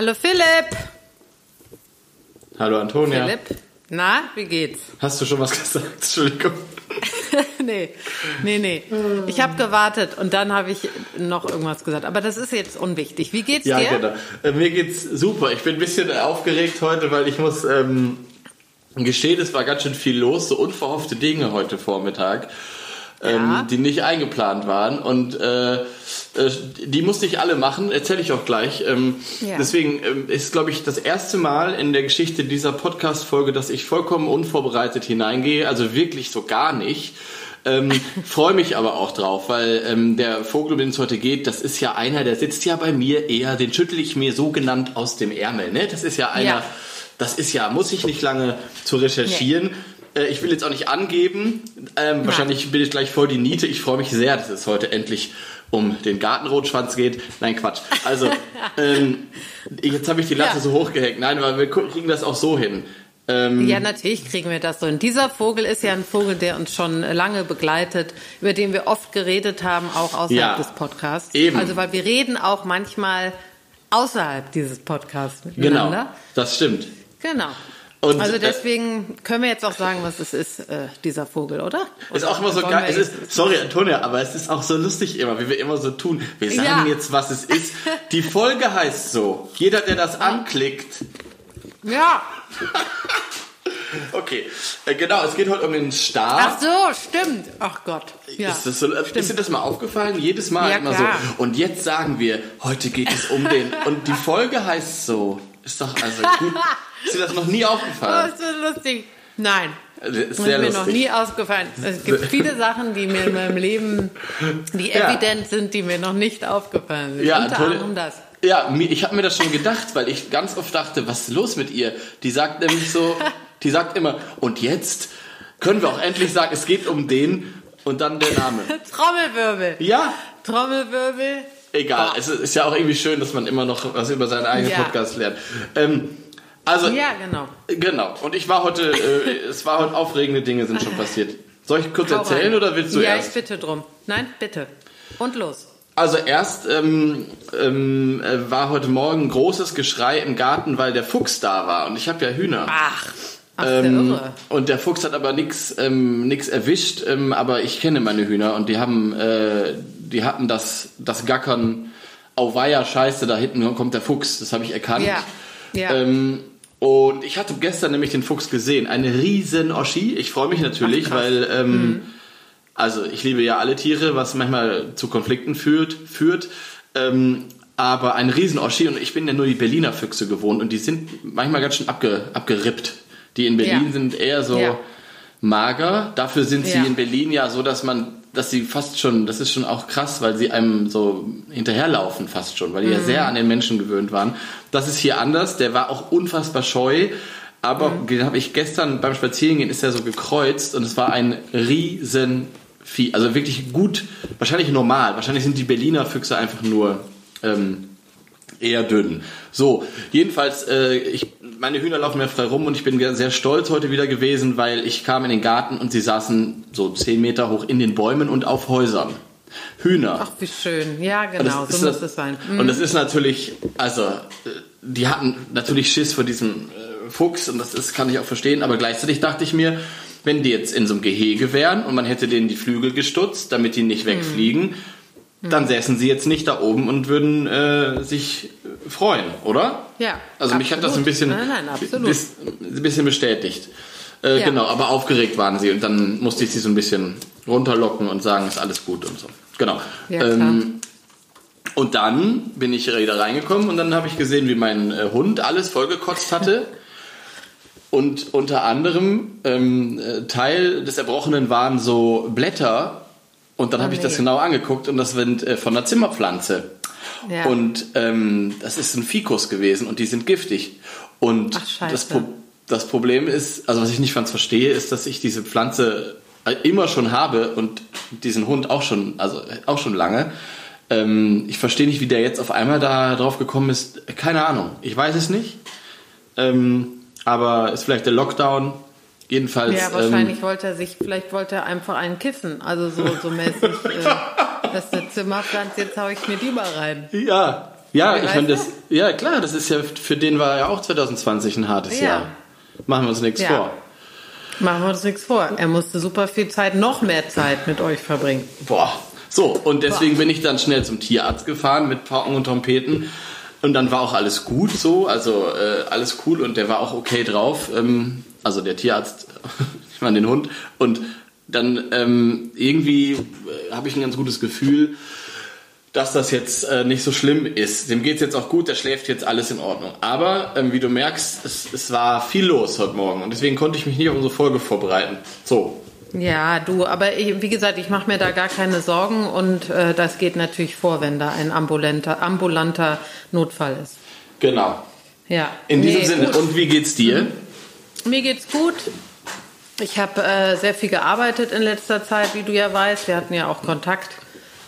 Hallo Philipp. Hallo Antonia. Philipp. Na, wie geht's? Hast du schon was gesagt? Entschuldigung. nee, nee, nee. Ich habe gewartet und dann habe ich noch irgendwas gesagt. Aber das ist jetzt unwichtig. Wie geht's Ja, dir? genau. Äh, mir geht's super. Ich bin ein bisschen aufgeregt heute, weil ich muss ähm, gestehen, es war ganz schön viel los, so unverhoffte Dinge heute Vormittag, ähm, die nicht eingeplant waren. Und äh, äh, die musste ich alle machen, erzähle ich auch gleich. Ähm, Ja. Deswegen ähm, ist, glaube ich, das erste Mal in der Geschichte dieser Podcast-Folge, dass ich vollkommen unvorbereitet hineingehe, also wirklich so gar nicht. Ähm, Freue mich aber auch drauf, weil ähm, der Vogel, um den es heute geht, das ist ja einer, der sitzt ja bei mir eher, den schüttel ich mir so genannt aus dem Ärmel. Ne? Das ist ja einer, Ja. das ist ja, muss ich nicht lange zu recherchieren. Äh, Ich will jetzt auch nicht angeben. Ähm, wahrscheinlich bin ich gleich voll die Niete. Ich freue mich sehr, dass es heute endlich um den Gartenrotschwanz geht. Nein, Quatsch. Also, ähm, jetzt habe ich die Latte Ja. so hochgehängt. Nein, weil wir kriegen das auch so hin. Ähm, Ja, natürlich kriegen wir das so. Und dieser Vogel ist ja ein Vogel, der uns schon lange begleitet, über den wir oft geredet haben, auch außerhalb Ja, des Podcasts. eben. Also, weil wir reden auch manchmal außerhalb dieses Podcasts genau, miteinander. das stimmt. Genau. Und, also äh, deswegen können wir jetzt auch sagen, was es ist, äh, dieser Vogel, oder? Ist Oder auch immer so geil. Es ist, sorry, Antonia, aber es ist auch so lustig immer, wie wir immer so tun. Wir sagen Ja. jetzt, was es ist. Die Folge heißt so. Jeder, der das anklickt. Ja. Okay, äh, genau, es geht heute um den Star. Ach so, stimmt. Ach Gott. Ja. Ist, das so, ist dir das mal aufgefallen? Jedes Mal Ja, immer klar. so. Und jetzt sagen wir, heute geht es um den. Und die Folge heißt so. Ist doch also gut. Ist dir das noch nie Oh, aufgefallen? ist so lustig. Nein. Das ist Das sehr ist mir noch nie aufgefallen. Es gibt viele Sachen, die mir in meinem Leben, die Ja. evident sind, die mir noch nicht aufgefallen sind. Ja, Unter anderem das. Ja, ich habe mir das schon gedacht, weil ich ganz oft dachte, was ist los mit ihr? Die sagt nämlich so, die sagt immer, und jetzt können wir auch endlich sagen, es geht um den und dann der Name. Trommelwirbel. Ja, Trommelwirbel. Egal. Es ist ja auch irgendwie schön, dass man immer noch was über seinen eigenen Ja. Podcast lernt. Ähm, also, Ja, genau. genau. Und ich war heute, äh, es war heute aufregende Dinge sind schon passiert. Soll ich kurz Hau erzählen rein. oder willst du ja, erst? ich bitte drum. Nein, bitte. Und los. Also erst ähm, ähm, äh, war heute Morgen großes Geschrei im Garten, weil der Fuchs da war. Und ich habe ja Hühner. Ach, ach Ähm, und der Fuchs hat aber nichts ähm, nix erwischt, ähm, aber ich kenne meine Hühner und die haben, äh, die hatten das, das Gackern, auweia, scheiße, da hinten kommt der Fuchs, das habe ich erkannt. Ja, ja. Ähm, und ich hatte gestern nämlich den Fuchs gesehen, eine riesen Oschi. Ich freue mich natürlich, Ach, weil ähm, also ich liebe ja alle Tiere, was manchmal zu Konflikten führt, führt. Ähm, aber ein Riesen-Oschi und ich bin ja nur die Berliner Füchse gewohnt und die sind manchmal ganz schön abge, abgerippt. Die in Berlin Ja. sind eher so Ja. mager. Dafür sind sie in Berlin ja so, dass man, dass sie fast schon, das ist schon auch krass, weil sie einem so hinterherlaufen fast schon, weil die Mhm. ja sehr an den Menschen gewöhnt waren. Das ist hier anders. Der war auch unfassbar scheu. Aber Mhm. den habe ich gestern beim Spazierengehen ist er so gekreuzt und es war ein riesen Vieh. Also wirklich gut, wahrscheinlich normal. Wahrscheinlich sind die Berliner Füchse einfach nur ähm, eher dünn. So, jedenfalls, äh, ich, meine Hühner laufen mir frei rum und ich bin sehr stolz heute wieder gewesen, weil ich kam in den Garten und sie saßen so zehn Meter hoch in den Bäumen und auf Häusern. Hühner. Ach, wie schön. Ja, genau, das so muss es sein. Und das ist natürlich, also, äh, die hatten natürlich Schiss vor diesem äh, Fuchs und das ist, kann ich auch verstehen, aber gleichzeitig dachte ich mir, wenn die jetzt in so einem Gehege wären und man hätte denen die Flügel gestutzt, damit die nicht wegfliegen, dann säßen sie jetzt nicht da oben und würden äh, sich freuen, oder? Ja, Also mich hat das ein absolut. bisschen, Nein, nein, absolut. bis- ein bisschen bestätigt. Äh, Ja. Genau, aber aufgeregt waren sie und dann musste ich sie so ein bisschen runterlocken und sagen, ist alles gut und so. Genau. Ja. Ähm, und dann bin ich wieder reingekommen und dann habe ich gesehen, wie mein äh, Hund alles vollgekotzt hatte. Und unter anderem ähm, äh, Teil des Erbrochenen waren so Blätter. Und dann Oh habe ich das nee. genau angeguckt und das sind äh, von einer Zimmerpflanze. Ja. Und ähm, das ist ein Fikus gewesen und die sind giftig. Und Ach, das, Pro das Problem ist, also was ich nicht ganz verstehe, ist, dass ich diese Pflanze äh, immer schon habe und diesen Hund auch schon, also auch schon lange. Ähm, ich verstehe nicht, wie der jetzt auf einmal da drauf gekommen ist. Keine Ahnung. Ich weiß es nicht. Ähm, aber ist vielleicht der Lockdown. Jedenfalls. Ja, wahrscheinlich wollte er sich, vielleicht wollte er einfach einen kiffen. Also so, so mäßig, äh, das ist eine Zimmerpflanze, jetzt hau ich mir die mal rein. Ähm, ja, Ja, ich meine, das, ja klar, das ist ja, für den war ja auch 2020 ein hartes Ja. Jahr. Machen wir uns nichts Ja. vor. Machen wir uns nichts vor. Er musste super viel Zeit, noch mehr Zeit mit euch verbringen. Boah. So, und deswegen bin ich dann schnell zum Tierarzt gefahren mit Pauken und Trompeten. Und dann war auch alles gut so, also äh, alles cool und der war auch okay drauf. Ähm, also der Tierarzt, ich meine den Hund. Und dann ähm, irgendwie äh, habe ich ein ganz gutes Gefühl, dass das jetzt äh, nicht so schlimm ist. Dem geht's jetzt auch gut, der schläft jetzt alles in Ordnung. Aber ähm, wie du merkst, es, es war viel los heute Morgen und deswegen konnte ich mich nicht auf unsere Folge vorbereiten. So, Ja, du, aber ich, wie gesagt, ich mache mir da gar keine Sorgen und äh, das geht natürlich vor, wenn da ein ambulanter, ambulanter Notfall ist. genau. Ja. In diesem Nee, Sinne. gut. Und wie geht's dir? Mir geht's gut. Ich habe äh, sehr viel gearbeitet in letzter Zeit, wie du ja weißt. Wir hatten ja auch Kontakt.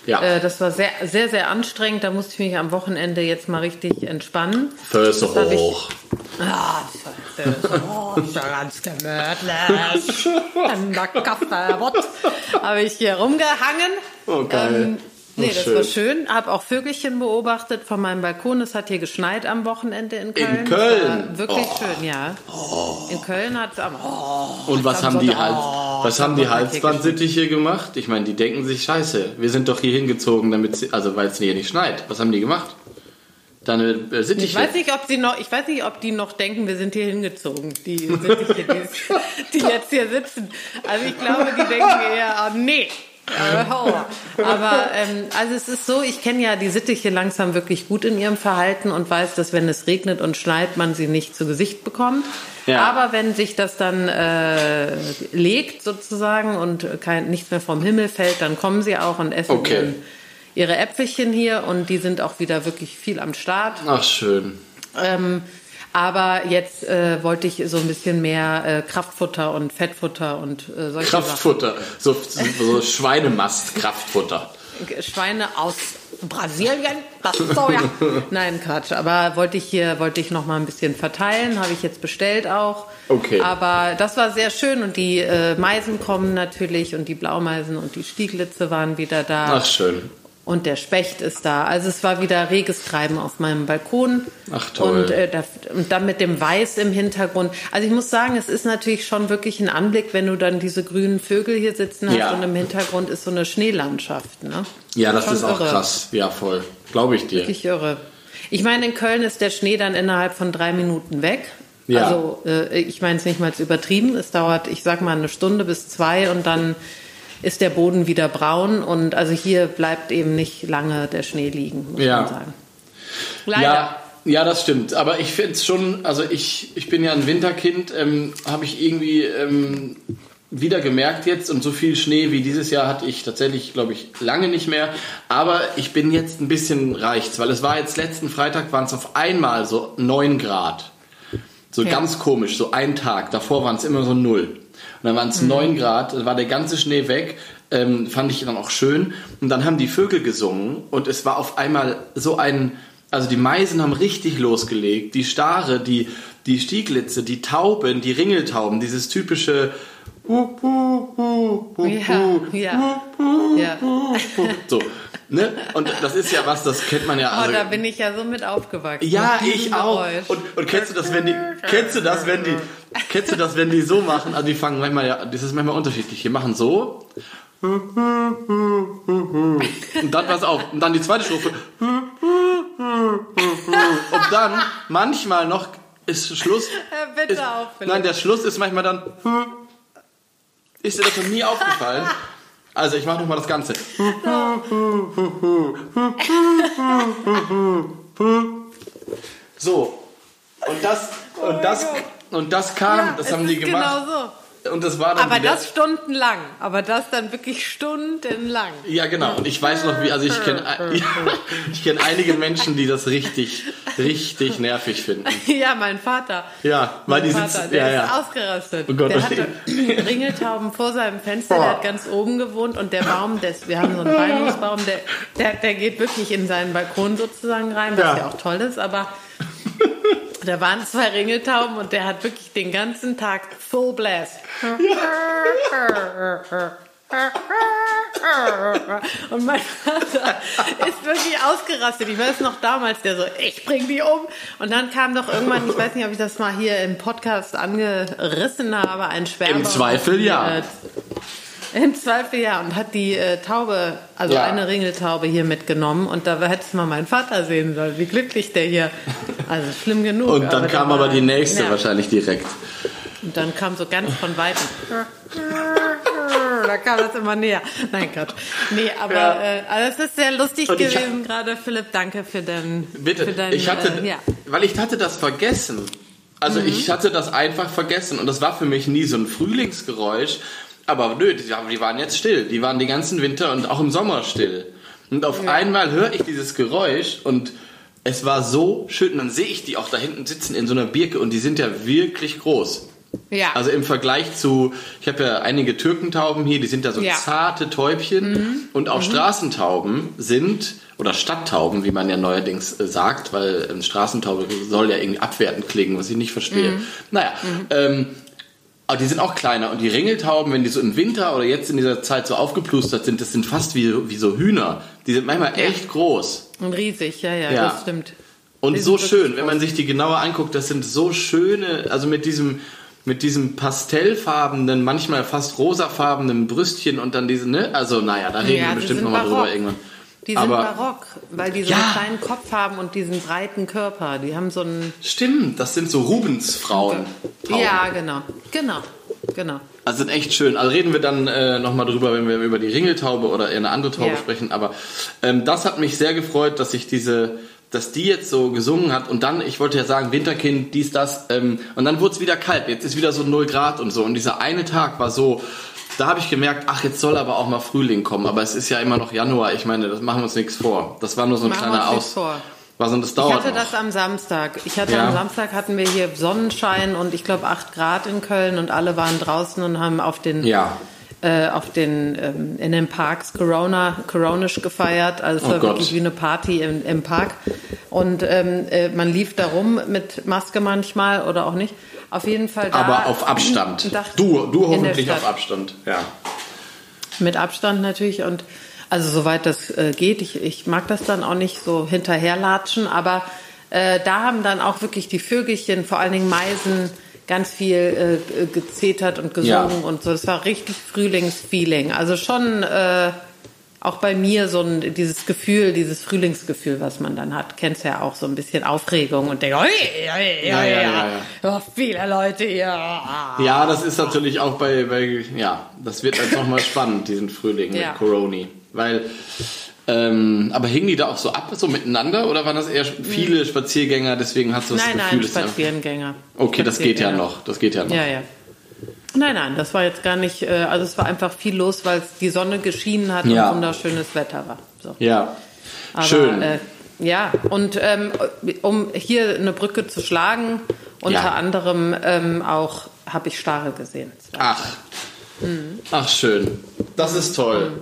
Ja. Äh, das war sehr, sehr, sehr anstrengend. Da musste ich mich am Wochenende jetzt mal richtig entspannen. Ich- hoch. Ah, ja ganz gemütlich. Ein Kaffeebott. Habe ich hier rumgehangen. Oh, geil. Nee, Oh, das schön. war schön. Habe auch Vögelchen beobachtet von meinem Balkon. Es hat hier geschneit am Wochenende in Köln. Das Köln? Wirklich Oh. schön, ja. In Köln hat es aber. Oh, Und was am haben die, Sonntag- Hals, oh, was am haben die Halsbandsittiche gemacht? Ich meine, die denken sich, scheiße, wir sind doch hier hingezogen, damit sie, also weil es hier nicht schneit. Was haben die gemacht? Deine äh, Sittiche. Ich weiß nicht, ob sie noch, ich weiß nicht, ob die noch denken, wir sind hier hingezogen, die Sittiche, die, die jetzt hier sitzen. Also ich glaube, die denken eher, ah, nee. Aber ähm, also es ist so, ich kenne ja die Sittiche langsam wirklich gut in ihrem Verhalten und weiß, dass wenn es regnet und schneit, man sie nicht zu Gesicht bekommt. Ja. Aber wenn sich das dann äh, legt sozusagen und kein, nichts mehr vom Himmel fällt, dann kommen sie auch und essen Okay. ihren, ihre Äpfelchen hier und die sind auch wieder wirklich viel am Start. Ach, schön. Ähm, aber jetzt äh, wollte ich so ein bisschen mehr äh, Kraftfutter und Fettfutter und äh, solche Kraftfutter. So, so Schweinemast-Kraftfutter. Sachen. Schweine aus Brasilien, das Soja. Nein, Quatsch. Aber wollte ich hier, wollte ich noch mal ein bisschen verteilen, habe ich jetzt bestellt auch. Okay. Aber das war sehr schön und die äh, Meisen kommen natürlich und die Blaumeisen und die Stieglitze waren wieder da. Ach, schön. Und der Specht ist da. Also es war wieder reges Treiben auf meinem Balkon. Ach, toll. Und, äh, da, und dann mit dem Weiß im Hintergrund. Also ich muss sagen, es ist natürlich schon wirklich ein Anblick, wenn du dann diese grünen Vögel hier sitzen hast Ja. und im Hintergrund ist so eine Schneelandschaft. Ne? Ja, das Schon ist auch irre. krass. Ja, voll. Glaube ich dir. Wirklich irre. Ich meine, in Köln ist der Schnee dann innerhalb von drei Minuten weg. Ja. Also äh, ich meine es nicht mal übertrieben. Es dauert, ich sag mal, eine Stunde bis zwei und dann ist der Boden wieder braun und also hier bleibt eben nicht lange der Schnee liegen, muss Ja. man sagen. Leider. Ja, ja, das stimmt. Aber ich finde es schon, also ich, ich bin ja ein Winterkind, ähm, habe ich irgendwie ähm, wieder gemerkt jetzt und so viel Schnee wie dieses Jahr hatte ich tatsächlich, glaube ich, lange nicht mehr. Aber ich bin jetzt ein bisschen reichts, weil es war jetzt letzten Freitag waren es auf einmal so 9 Grad. So Ja. ganz komisch, so ein Tag. Davor waren es immer so null. Und dann waren es 9 Grad, dann war der ganze Schnee weg. Ähm, fand ich dann auch schön. Und dann haben die Vögel gesungen und es war auf einmal so ein, also die Meisen haben richtig losgelegt. Die Stare, die, die Stieglitze, die Tauben, die Ringeltauben, dieses typische Ja, ja. Ja. So, ne? Und das ist ja was, das kennt man ja. Oh, Also, da bin ich ja so mit aufgewachsen. ja, mit ich auch. Geräusch. Und, und kennst du das, wenn die, kennst du das, wenn die, kennst du das, wenn die so machen? Also die fangen manchmal ja, das ist manchmal unterschiedlich. Die machen so. Und dann pass auf. Und dann die zweite Strophe. Und dann manchmal noch ist Schluss. Bitte ist, auf, Philipp. Nein, der Schluss ist manchmal dann. Ist dir das noch nie aufgefallen? Also ich mache noch mal das Ganze. So. Und das und das und das kam, Ja, das haben die ist gemacht. Genau so. Und das war dann Aber wieder, das stundenlang. Aber das dann wirklich stundenlang. Ja, genau. Und ich weiß noch, wie, also ich kenne ja, ich kenne einige Menschen, die das richtig, richtig nervig finden. Ja, mein Vater. Ja, weil mein die Vater, sitzen. der Ja, ist ja. ausgerastet. Oh Gott, der hatte Ringeltauben vor seinem Fenster, der hat ganz oben gewohnt und der Baum, des, wir haben so einen Beinungsbaum, der, der, der geht wirklich in seinen Balkon sozusagen rein, was Ja. ja, auch toll ist, aber da waren zwei Ringeltauben und der hat wirklich den ganzen Tag Full Blast. Und mein Vater ist wirklich ausgerastet. Ich weiß noch damals, der so, ich bring die um. Und dann kam doch irgendwann, ich weiß nicht, ob ich das mal hier im Podcast angerissen habe, ein Schwärmer. Im Zweifel ja. Im Zweifel ja. Und hat die äh, Taube, also Ja. eine Ringeltaube hier mitgenommen. Und da hättest du mal meinen Vater sehen sollen, wie glücklich der hier. Also schlimm genug. Und dann der kam war- aber die nächste Ja. wahrscheinlich direkt. Und dann kam so ganz von Weitem. Da kam das immer näher. Nein, Gott. Nee, aber Ja. äh, also es ist sehr lustig gewesen gerade, Philipp. Danke für dein, Bitte, für dein ich hatte, äh, ja. weil ich hatte das vergessen. Also Mhm. ich hatte das einfach vergessen und das war für mich nie so ein Frühlingsgeräusch. Aber nö, die, waren jetzt still. Die waren die ganzen Winter und auch im Sommer still. Und auf einmal höre ich dieses Geräusch und es war so schön. Und dann sehe ich die auch da hinten sitzen in so einer Birke und die sind ja wirklich groß. ja. Also im Vergleich zu, ich habe ja einige Türkentauben hier, die sind ja so Ja. zarte Täubchen und auch Straßentauben sind, oder Stadttauben, wie man ja neuerdings äh, sagt, weil ähm, Straßentaube soll ja irgendwie abwertend klingen, was ich nicht verstehe. Naja, ähm, aber die sind auch kleiner und die Ringeltauben, wenn die so im Winter oder jetzt in dieser Zeit so aufgeplustert sind, das sind fast wie, wie so Hühner. Die sind manchmal echt groß. und riesig, ja, ja, Ja. das stimmt. Und Die so schön, wenn man sich die genauer anguckt, das sind so schöne, also mit diesem mit diesem pastellfarbenen, manchmal fast rosafarbenen Brüstchen und dann diese, ne? Also naja, da reden Ja, wir bestimmt nochmal drüber irgendwann. Die sind Aber barock, weil die so Ja. einen kleinen Kopf haben und diesen breiten Körper. Die haben so einen. stimmt, das sind so Rubensfrauen. Ja, genau. Genau. Genau. Also sind echt schön. Also reden wir dann äh, nochmal drüber, wenn wir über die Ringeltaube oder eher eine andere Taube Ja. sprechen. Aber ähm, das hat mich sehr gefreut, dass ich diese, dass die jetzt so gesungen hat. Und dann, ich wollte ja sagen, Winterkind, dies, das. Ähm, und dann wurde es wieder kalt. Jetzt ist wieder so 0 Grad und so. Und dieser eine Tag war so, da habe ich gemerkt, ach, jetzt soll aber auch mal Frühling kommen. Aber es ist ja immer noch Januar. Ich meine, das machen wir uns nichts vor. Das war nur so ein Machen wir kleiner Aus. vor. Was und das Ich dauert hatte noch. das am Samstag. Ich hatte Ja. am Samstag hatten wir hier Sonnenschein und ich glaube 8 Grad in Köln und alle waren draußen und haben auf den Ja. äh, auf den ähm, in den Parks Corona Coronisch gefeiert. Also es Oh war Gott. wirklich wie eine Party im, im Park und ähm, äh, man lief da rum mit Maske manchmal oder auch nicht. Auf jeden Fall da. aber auf Abstand. Du, du hoffentlich auf Abstand. Ja. Mit Abstand natürlich und also soweit das äh, geht. Ich, ich mag das dann auch nicht so hinterherlatschen, aber äh, da haben dann auch wirklich die Vögelchen, vor allen Dingen Meisen, ganz viel äh, gezetert und gesungen Ja. und so. Das war richtig Frühlingsfeeling. Also schon äh, auch bei mir so ein, dieses Gefühl, dieses Frühlingsgefühl, was man dann hat. Kennst ja auch so ein bisschen Aufregung und denkt, oi, oi, oi, Ja, ja, ja, Oh, viele Leute hier. Ja, das ist natürlich auch bei, bei ja, das wird jetzt nochmal spannend, diesen Frühling mit Coroni. Weil, ähm, aber hingen die da auch so ab, so miteinander oder waren das eher viele Spaziergänger, deswegen hast du das Nein, Gefühl, nein, einfach- Spaziergänger. Okay, das geht ja Spaziergänger. noch, das geht ja noch. Ja, ja. Nein, nein, das war jetzt gar nicht, äh, also es war einfach viel los, weil es die Sonne geschienen hat Ja. und wunderschönes Wetter war. So. Ja. Aber, Schön. Äh, ja, und ähm, um hier eine Brücke zu schlagen, unter Ja. anderem ähm, auch habe ich Starre gesehen. Ach. Mhm. Ach, schön. Das ist toll.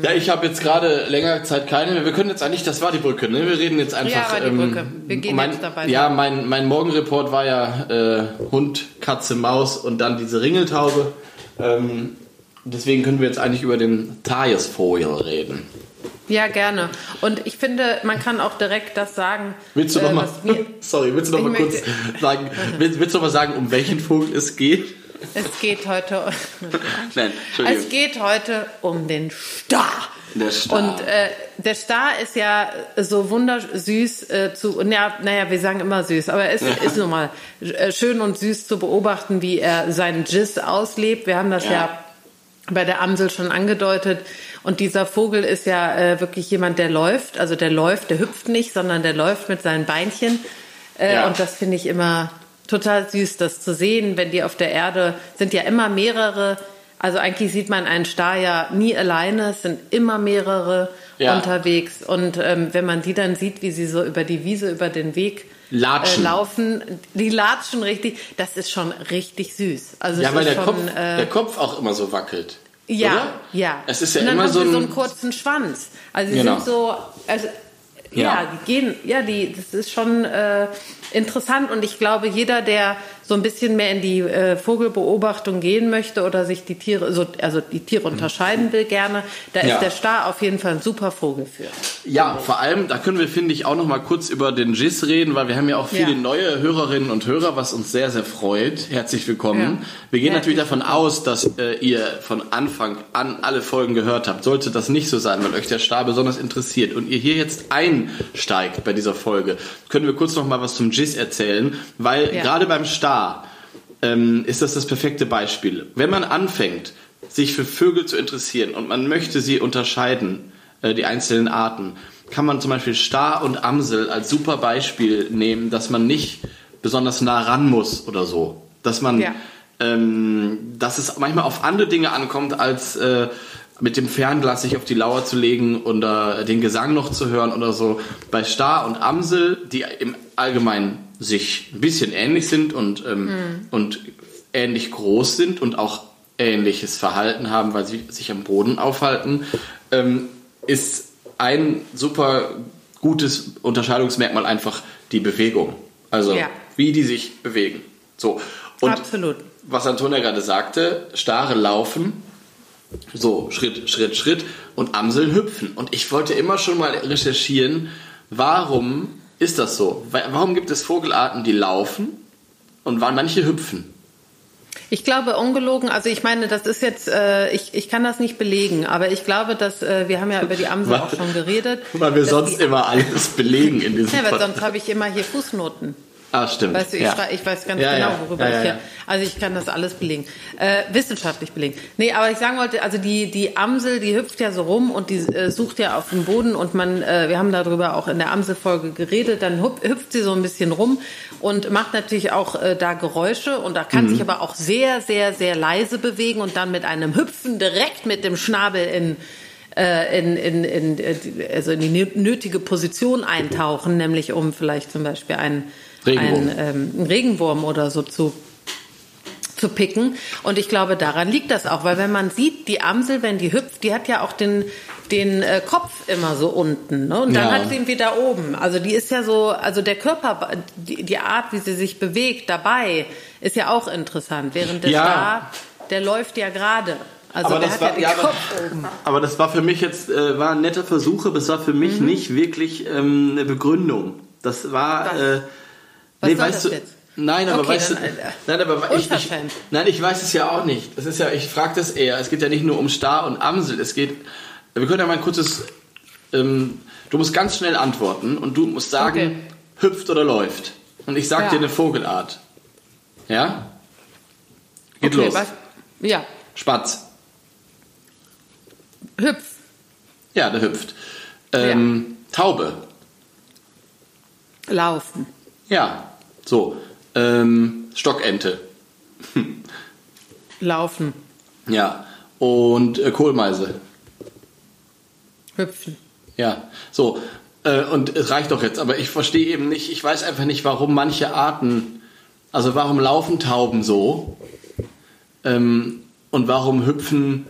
Ja, ich habe jetzt gerade länger Zeit keine mehr. Wir können jetzt eigentlich, das war die Brücke, ne? Wir reden jetzt einfach. war die Brücke. Wir gehen mein, jetzt dabei Ja, mein, mein Morgenreport war ja äh, Hund, Katze, Maus und dann diese Ringeltaube. Ähm, deswegen können wir jetzt eigentlich über den Tagesvogel reden. Ja, gerne. Und ich finde, man kann auch direkt das sagen. Willst du äh, noch mal, was mir- sorry, willst du noch Ich mal kurz sagen, willst, willst du noch mal sagen, um welchen Vogel es geht? Es geht heute. Nein. Es geht heute um den Star. Der Star. Und äh, der Star ist ja so wundersüß äh, zu, naja, naja, wir sagen immer süß, aber es ist nun mal äh, schön und süß zu beobachten, wie er seinen Giz auslebt. Wir haben das ja, Ja. bei der Amsel schon angedeutet. Und dieser Vogel ist ja äh, wirklich jemand, der läuft. Also der läuft, der hüpft nicht, sondern der läuft mit seinen Beinchen. Äh, Ja. Und das finde ich immer total süß, das zu sehen, wenn die auf der Erde sind ja immer mehrere. Also eigentlich sieht man einen Star ja nie alleine, es sind immer mehrere Ja. unterwegs. Und ähm, wenn man die dann sieht, wie sie so über die Wiese, über den Weg Latschen. Äh, laufen, die latschen richtig, das ist schon richtig süß. Also Ja, weil ist der, schon, Kopf, äh, der Kopf auch immer so wackelt. ja, oder? ja. Es ist ja und dann immer haben so sie ein, so einen kurzen Schwanz. Also sie Genau. sind so, also ja, Ja. gehen, ja, die, das ist schon äh, interessant und ich glaube, jeder, der so ein bisschen mehr in die äh, Vogelbeobachtung gehen möchte oder sich die Tiere, so, also die Tiere unterscheiden will gerne, da Ja. ist der Star auf jeden Fall ein super Vogel für. Ja, vor allem, da können wir, finde ich, auch noch mal kurz über den GIS reden, weil wir haben ja auch viele Ja. neue Hörerinnen und Hörer, was uns sehr, sehr freut. Herzlich willkommen. Wir gehen Herzlich natürlich davon aus, dass äh, ihr von Anfang an alle Folgen gehört habt. Sollte das nicht so sein, weil euch der Star besonders interessiert und ihr hier jetzt einsteigt bei dieser Folge, können wir kurz noch mal was zum GIS erzählen, weil Ja. gerade beim Star ähm, ist das das perfekte Beispiel. Wenn man anfängt, sich für Vögel zu interessieren und man möchte sie unterscheiden, äh, die einzelnen Arten, kann man zum Beispiel Star und Amsel als super Beispiel nehmen, dass man nicht besonders nah ran muss oder so. Dass man, Ja. ähm, dass es manchmal auf andere Dinge ankommt, als äh, mit dem Fernglas sich auf die Lauer zu legen oder den Gesang noch zu hören oder so. Bei Star und Amsel, die im Allgemeinen sich ein bisschen ähnlich sind und, ähm, und ähnlich groß sind und auch ähnliches Verhalten haben, weil sie sich am Boden aufhalten, ähm, ist ein super gutes Unterscheidungsmerkmal einfach die Bewegung. Also Ja. wie die sich bewegen. So. Und Absolut. was Antonia gerade sagte, Stare laufen, so Schritt, Schritt, Schritt und Amseln hüpfen. Und ich wollte immer schon mal recherchieren, warum ist das so? Wa- Warum gibt es Vogelarten, die laufen und wann manche hüpfen? Ich glaube ungelogen, also ich meine, das ist jetzt, äh, ich, ich kann das nicht belegen, aber ich glaube, dass äh, wir haben ja über die Amsel Weil- auch schon geredet. Weil wir sonst die, immer alles belegen in diesem Ja, weil sonst habe ich immer hier Fußnoten. Ah, stimmt. Weißt du, ich, ja. schrei- ich weiß ganz Ja, genau, worüber Ja, ich hier. ja. Also ich kann das alles belegen. Äh, wissenschaftlich belegen. Nee, aber ich sagen wollte, also die, die Amsel, die hüpft ja so rum und die äh, sucht ja auf dem Boden und man, äh, wir haben darüber auch in der Amselfolge geredet, dann hüp- hüpft sie so ein bisschen rum und macht natürlich auch äh, da Geräusche und da kann Mhm. sich aber auch sehr, sehr, sehr leise bewegen und dann mit einem Hüpfen direkt mit dem Schnabel in äh, in, in, in, äh, die- also in die nö- nötige Position eintauchen, nämlich um vielleicht zum Beispiel einen, Regenwurm. einen, ähm, einen Regenwurm oder so zu zu picken. Und ich glaube, daran liegt das auch, weil wenn man sieht, die Amsel, wenn die hüpft, die hat ja auch den, den äh, Kopf immer so unten. Ne? Und dann Ja. hat sie ihn wieder oben. Also die ist ja so, also der Körper, die, die Art, wie sie sich bewegt dabei, ist ja auch interessant. Während der Ja. Star, der läuft ja gerade. Also Aber der das hat war- ja aber- Kopf oben. Aber das war für mich jetzt äh, war ein netter Versuch, aber es war für mich nicht wirklich ähm, eine Begründung. Das war. Was? Äh, Was nee, soll das du, jetzt? Nein, aber Okay, weißt dann, du, nein, aber ich, ich, nein, ich weiß es ja auch nicht. Es ist ja, ich frage das eher. Es geht ja nicht nur um Star und Amsel. Es geht. Wir können ja mal ein kurzes. Ähm, du musst ganz schnell antworten und du musst sagen, Okay. hüpft oder läuft. Und ich sag Ja. dir eine Vogelart. Ja? Geht Okay, los. was? Ja, Spatz. hüpf. Ja, der hüpft. Ähm, Taube. Laufen. Ja, so. Ähm, Stockente. Laufen. Ja. Und äh, Kohlmeise. Hüpfen. Ja. So. Äh, und es reicht doch jetzt, aber ich verstehe eben nicht, ich weiß einfach nicht, warum manche Arten, also warum laufen Tauben so ähm, und warum hüpfen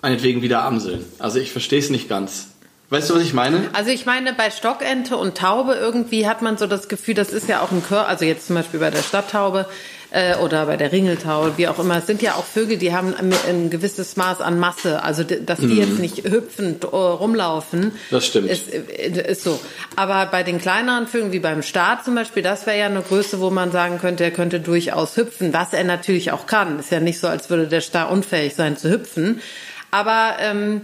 meinetwegen wieder Amseln. Also ich verstehe es nicht ganz. Weißt du, was ich meine? Also ich meine, bei Stockente und Taube irgendwie hat man so das Gefühl, das ist ja auch ein Körper, also jetzt zum Beispiel bei der Stadttaube äh, oder bei der Ringeltaube, wie auch immer, es sind ja auch Vögel, die haben ein, ein gewisses Maß an Masse. Also dass die jetzt nicht hüpfend äh, rumlaufen, Mhm. Das stimmt. Ist, äh, ist so. Aber bei den kleineren Vögeln, wie beim Staat zum Beispiel, das wäre ja eine Größe, wo man sagen könnte, er könnte durchaus hüpfen, was er natürlich auch kann. Ist ja nicht so, als würde der Star unfähig sein zu hüpfen. Aber ähm,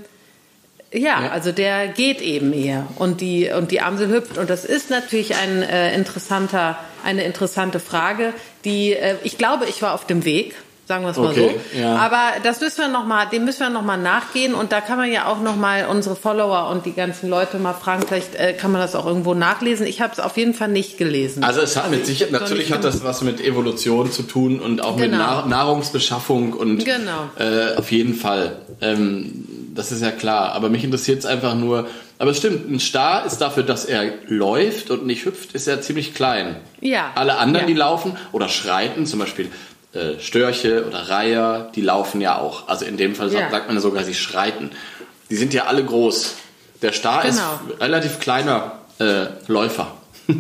ja, Ja. also der geht eben eher und die und die Amsel hüpft und das ist natürlich ein äh, interessanter eine interessante Frage, die äh, ich glaube, ich war auf dem Weg, sagen wir es mal Okay, so. ja. Aber das müssen wir noch mal, dem müssen wir noch mal nachgehen und da kann man ja auch noch mal unsere Follower und die ganzen Leute mal fragen, vielleicht äh, kann man das auch irgendwo nachlesen. Ich habe es auf jeden Fall nicht gelesen. Also es hat mit ich Sicherheit, natürlich hat das was mit Evolution zu tun und auch mit Genau. Nahr Nahrungsbeschaffung und Genau. äh, auf jeden Fall. Ähm, das ist ja klar. Aber mich interessiert es einfach nur. Aber es stimmt, ein Star ist dafür, dass er läuft und nicht hüpft, ist er ziemlich klein. Ja. Alle anderen, Ja. die laufen oder schreiten, zum Beispiel äh, Störche oder Reiher, die laufen ja auch. Also in dem Fall Ja. sagt man ja sogar, sie schreiten. Die sind ja alle groß. Der Star Genau. ist relativ kleiner äh, Läufer.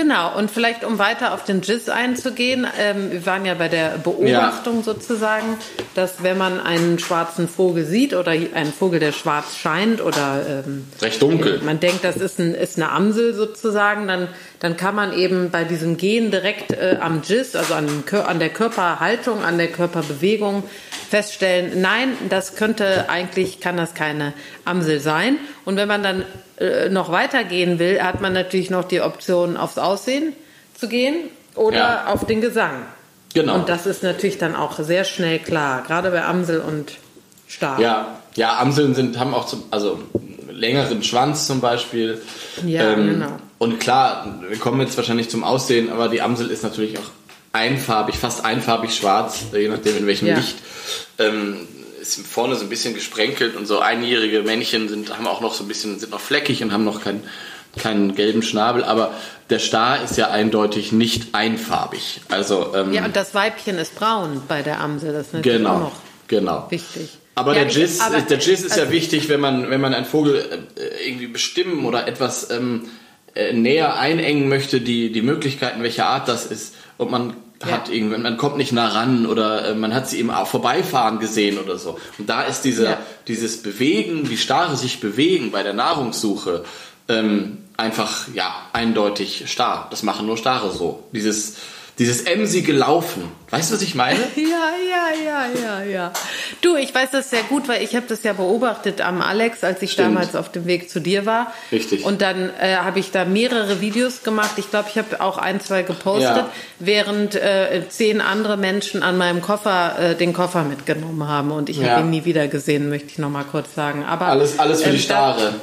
Genau, und vielleicht um weiter auf den Giz einzugehen, ähm, wir waren ja bei der Beobachtung sozusagen, dass wenn man einen schwarzen Vogel sieht oder einen Vogel, der schwarz scheint oder ähm, Recht dunkel. man denkt, das ist, ein, ist eine Amsel sozusagen, dann, dann kann man eben bei diesem Gehen direkt äh, am Giz, also an, an der Körperhaltung, an der Körperbewegung feststellen, nein, das könnte eigentlich, kann das keine Amsel sein. Und wenn man dann äh, noch weitergehen will, hat man natürlich noch die Option, aufs Aussehen zu gehen oder Ja. auf den Gesang. Genau. Und das ist natürlich dann auch sehr schnell klar, gerade bei Amsel und Star. Ja, ja, Amseln sind, haben auch zum, also einen längeren Schwanz zum Beispiel. Ähm, Ja, genau. Und klar, wir kommen jetzt wahrscheinlich zum Aussehen, aber die Amsel ist natürlich auch einfarbig, fast einfarbig schwarz, je nachdem in welchem Ja. Licht. Ähm, ist vorne so ein bisschen gesprenkelt und so einjährige Männchen sind, haben auch noch so ein bisschen, sind noch fleckig und haben noch keinen keinen gelben Schnabel, aber der Star ist ja eindeutig nicht einfarbig. Also ähm, Ja, und das Weibchen ist braun bei der Amsel, das ist natürlich auch genau, noch genau. wichtig. Aber Ja, der Jizz, aber- der Jizz ist ja also- wichtig, wenn man, wenn man einen Vogel äh, irgendwie bestimmen oder etwas ähm, äh, näher einengen möchte, die, die Möglichkeiten, welche Art das ist. Und man Ja. hat irgendwann, man kommt nicht nah ran oder äh, man hat sie eben auch vorbeifahren gesehen oder so. Und da ist dieser, Ja. dieses Bewegen, die Stare sich bewegen bei der Nahrungssuche, ähm, einfach, ja, eindeutig starr. Das machen nur Stare so. Dieses, dieses emsige Laufen. Weißt du, was ich meine? Ja, ja, ja, ja, ja. Du, ich weiß das sehr gut, weil ich habe das ja beobachtet am Alex, als ich Stimmt. damals auf dem Weg zu dir war. Richtig. Und dann äh, habe ich da mehrere Videos gemacht. Ich glaube, ich habe auch ein, zwei gepostet, Ja. während äh, zehn andere Menschen an meinem Koffer äh, den Koffer mitgenommen haben. Und ich Ja. habe ihn nie wieder gesehen, möchte ich noch mal kurz sagen. Aber Alles, alles für ähm, die Stare.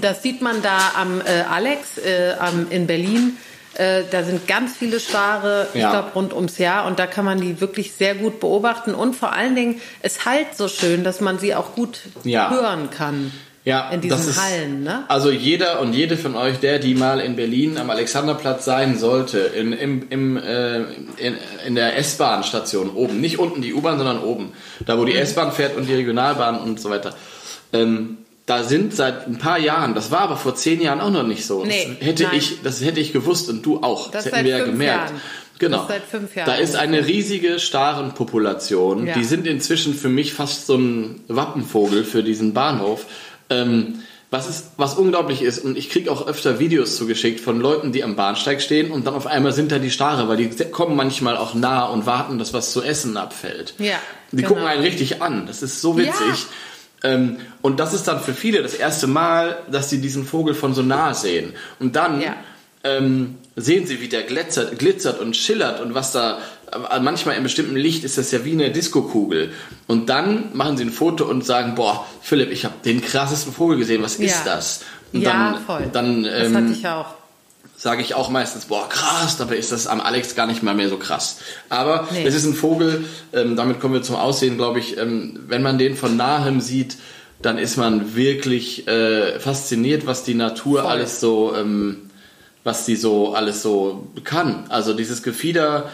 Das sieht man da am äh, Alex äh, am, in Berlin. Äh, da sind ganz viele Stare, ich Ja. glaube, rund ums Jahr. Und da kann man die wirklich sehr gut beobachten. Und vor allen Dingen, es halt so schön, dass man sie auch gut Ja. hören kann. Ja, in diesen ist, Hallen, ne? Also jeder und jede von euch, der die mal in Berlin am Alexanderplatz sein sollte, in, im, im, äh, in, in der S-Bahn-Station oben, nicht unten die U-Bahn, sondern oben, da Mhm. wo die S-Bahn fährt und die Regionalbahn und so weiter. Ähm, da sind seit ein paar Jahren, das war aber vor zehn Jahren auch noch nicht so. Nee, das hätte nein. ich, das hätte ich gewusst und du auch. Das Das, hätten wir ja gemerkt. Jahren. Genau. Das seit fünf Jahren Da ist eine riesige Starenpopulation. Ja. Die sind inzwischen für mich fast so ein Wappenvogel für diesen Bahnhof. Ähm, was, ist, was unglaublich ist, und ich kriege auch öfter Videos zugeschickt von Leuten, die am Bahnsteig stehen und dann auf einmal sind da die Stare, weil die kommen manchmal auch nah und warten, dass was zu essen abfällt. Ja, Die genau. gucken einen richtig an. Das ist so witzig. Ähm, und das ist dann für viele das erste Mal, dass sie diesen Vogel von so nah sehen. Und dann Ja. ähm, sehen sie, wie der glitzert, glitzert und schillert und was da, äh, manchmal in bestimmtem Licht ist das ja wie eine Diskokugel. Und dann machen sie ein Foto und sagen, boah, Philipp, ich habe den krassesten Vogel gesehen, was Ja. ist das? Und ja, dann, voll. dann das hatte ähm, ich auch. Sage ich auch meistens, boah, krass, dabei ist das am Alex gar nicht mal mehr so krass. Aber Nee. es ist ein Vogel, ähm, damit kommen wir zum Aussehen, glaube ich, ähm, wenn man den von nahem sieht, dann ist man wirklich äh, fasziniert, was die Natur Voll. alles so, ähm, was die so alles so kann. Also dieses Gefieder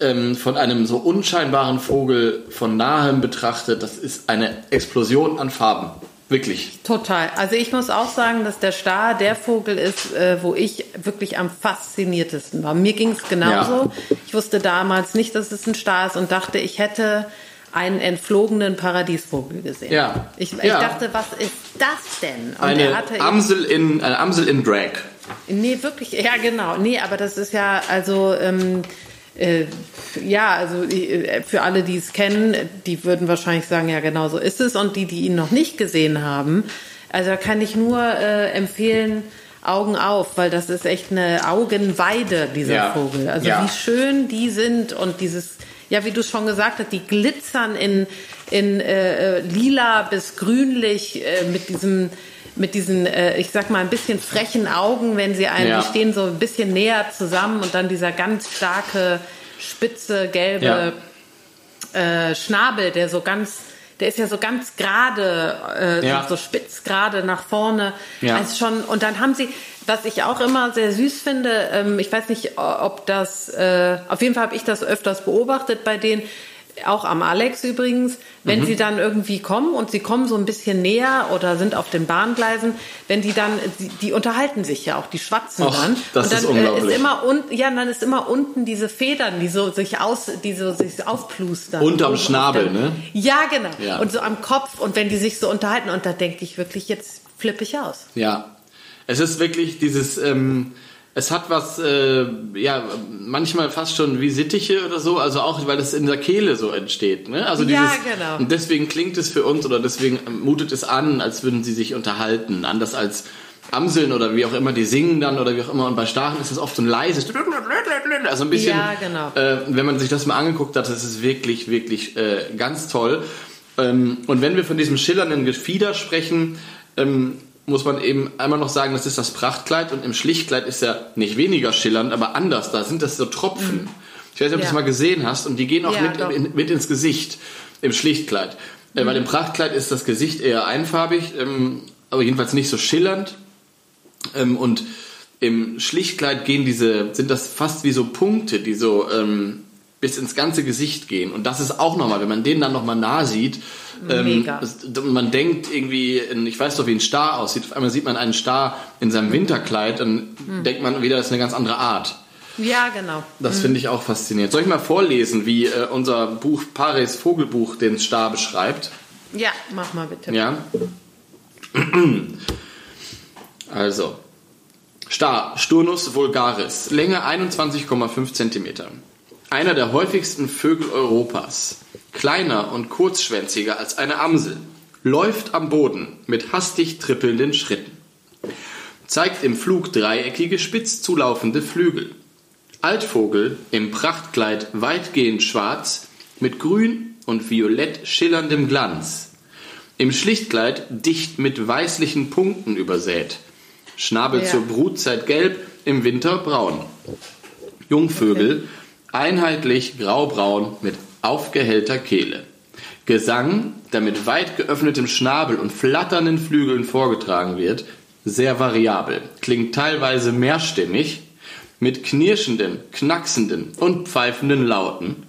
ähm, von einem so unscheinbaren Vogel von nahem betrachtet, das ist eine Explosion an Farben. Wirklich. Total. Also ich muss auch sagen, dass der Star der Vogel ist, äh, wo ich wirklich am fasziniertesten war. Mir ging es genauso. Ich wusste damals nicht, dass es ein Star ist und dachte, ich hätte einen entflogenen Paradiesvogel gesehen. Ja. Ich, ich Ja. dachte, was ist das denn? Und Eine Amsel in, eine Amsel in Drag. Nee, wirklich, ja genau. Nee, aber das ist ja, also, ähm, äh, ja, also äh, für alle, die es kennen, die würden wahrscheinlich sagen, ja genau so ist es. Und die, die ihn noch nicht gesehen haben, also da kann ich nur äh, empfehlen, Augen auf, weil das ist echt eine Augenweide, dieser Ja. Vogel. Also Ja. wie schön die sind und dieses, ja, wie du schon gesagt hast, die glitzern in, in äh, äh, lila bis grünlich äh, mit diesem mit diesen, äh, ich sag mal, ein bisschen frechen Augen, wenn sie einen, Ja. die stehen so ein bisschen näher zusammen und dann dieser ganz starke, spitze, gelbe äh, Schnabel, der so ganz, der ist ja so ganz gerade, äh, Ja. so spitz gerade nach vorne. Ja. Also schon, und dann haben sie, was ich auch immer sehr süß finde, ähm, ich weiß nicht, ob das, äh, auf jeden Fall habe ich das öfters beobachtet bei denen, auch am Alex übrigens, wenn Mhm. sie dann irgendwie kommen und sie kommen so ein bisschen näher oder sind auf den Bahngleisen, wenn die dann, die, die unterhalten sich ja auch, die schwatzen Och, dann. das und dann ist unglaublich. ist immer un, ja, dann ist immer unten diese Federn, die so sich aus, die so sich aufplustern. Unterm auf Schnabel, ne? Ja, genau. Ja. Und so am Kopf und wenn die sich so unterhalten und da denke ich wirklich, jetzt flippe ich aus. Ja, es ist wirklich dieses, ähm, es hat was, äh, ja, manchmal fast schon wie Sittiche oder so, also auch, weil das in der Kehle so entsteht. Ne? Also Ja, dieses, genau. Und deswegen klingt es für uns oder deswegen mutet es an, als würden sie sich unterhalten. Anders als Amseln oder wie auch immer, die singen dann oder wie auch immer. Und bei Staren ist es oft so ein leises, also ein bisschen, Ja, genau. äh, wenn man sich das mal angeguckt hat, das ist wirklich, wirklich äh, ganz toll. Ähm, und wenn wir von diesem schillernden Gefieder sprechen, ähm, muss man eben einmal noch sagen, das ist das Prachtkleid und im Schlichtkleid ist ja nicht weniger schillernd, aber anders. Da sind das so Tropfen. Ich weiß nicht, ob du Ja. es mal gesehen hast und die gehen auch Ja, mit, in, mit ins Gesicht im Schlichtkleid. Äh, weil im Prachtkleid ist das Gesicht eher einfarbig, ähm, aber jedenfalls nicht so schillernd. Ähm, und im Schlichtkleid gehen diese, sind das fast wie so Punkte, die so ähm, bis ins ganze Gesicht gehen. Und das ist auch nochmal, wenn man den dann nochmal nah sieht, ähm, Mega. es- man denkt irgendwie, ich weiß doch, wie ein Star aussieht. Auf einmal sieht man einen Star in seinem Winterkleid, dann denkt man wieder, das ist eine ganz andere Art. Ja, genau. Das finde ich auch faszinierend. Soll ich mal vorlesen, wie äh, unser Buch Paris Vogelbuch den Star beschreibt? Ja, mach mal bitte. Ja. Also. Star, Sturnus vulgaris, Länge 21,5 cm. Einer der häufigsten Vögel Europas. Kleiner und kurzschwänziger als eine Amsel. Läuft am Boden mit hastig trippelnden Schritten. Zeigt im Flug dreieckige, spitz zulaufende Flügel. Altvogel im Prachtkleid weitgehend schwarz mit grün und violett schillerndem Glanz. Im Schlichtkleid dicht mit weißlichen Punkten übersät. Schnabel Ja. zur Brutzeit gelb, im Winter braun. Jungvögel einheitlich graubraun mit aufgehellter Kehle. Gesang, der mit weit geöffnetem Schnabel und flatternden Flügeln vorgetragen wird, sehr variabel, klingt teilweise mehrstimmig, mit knirschenden, knacksenden und pfeifenden Lauten,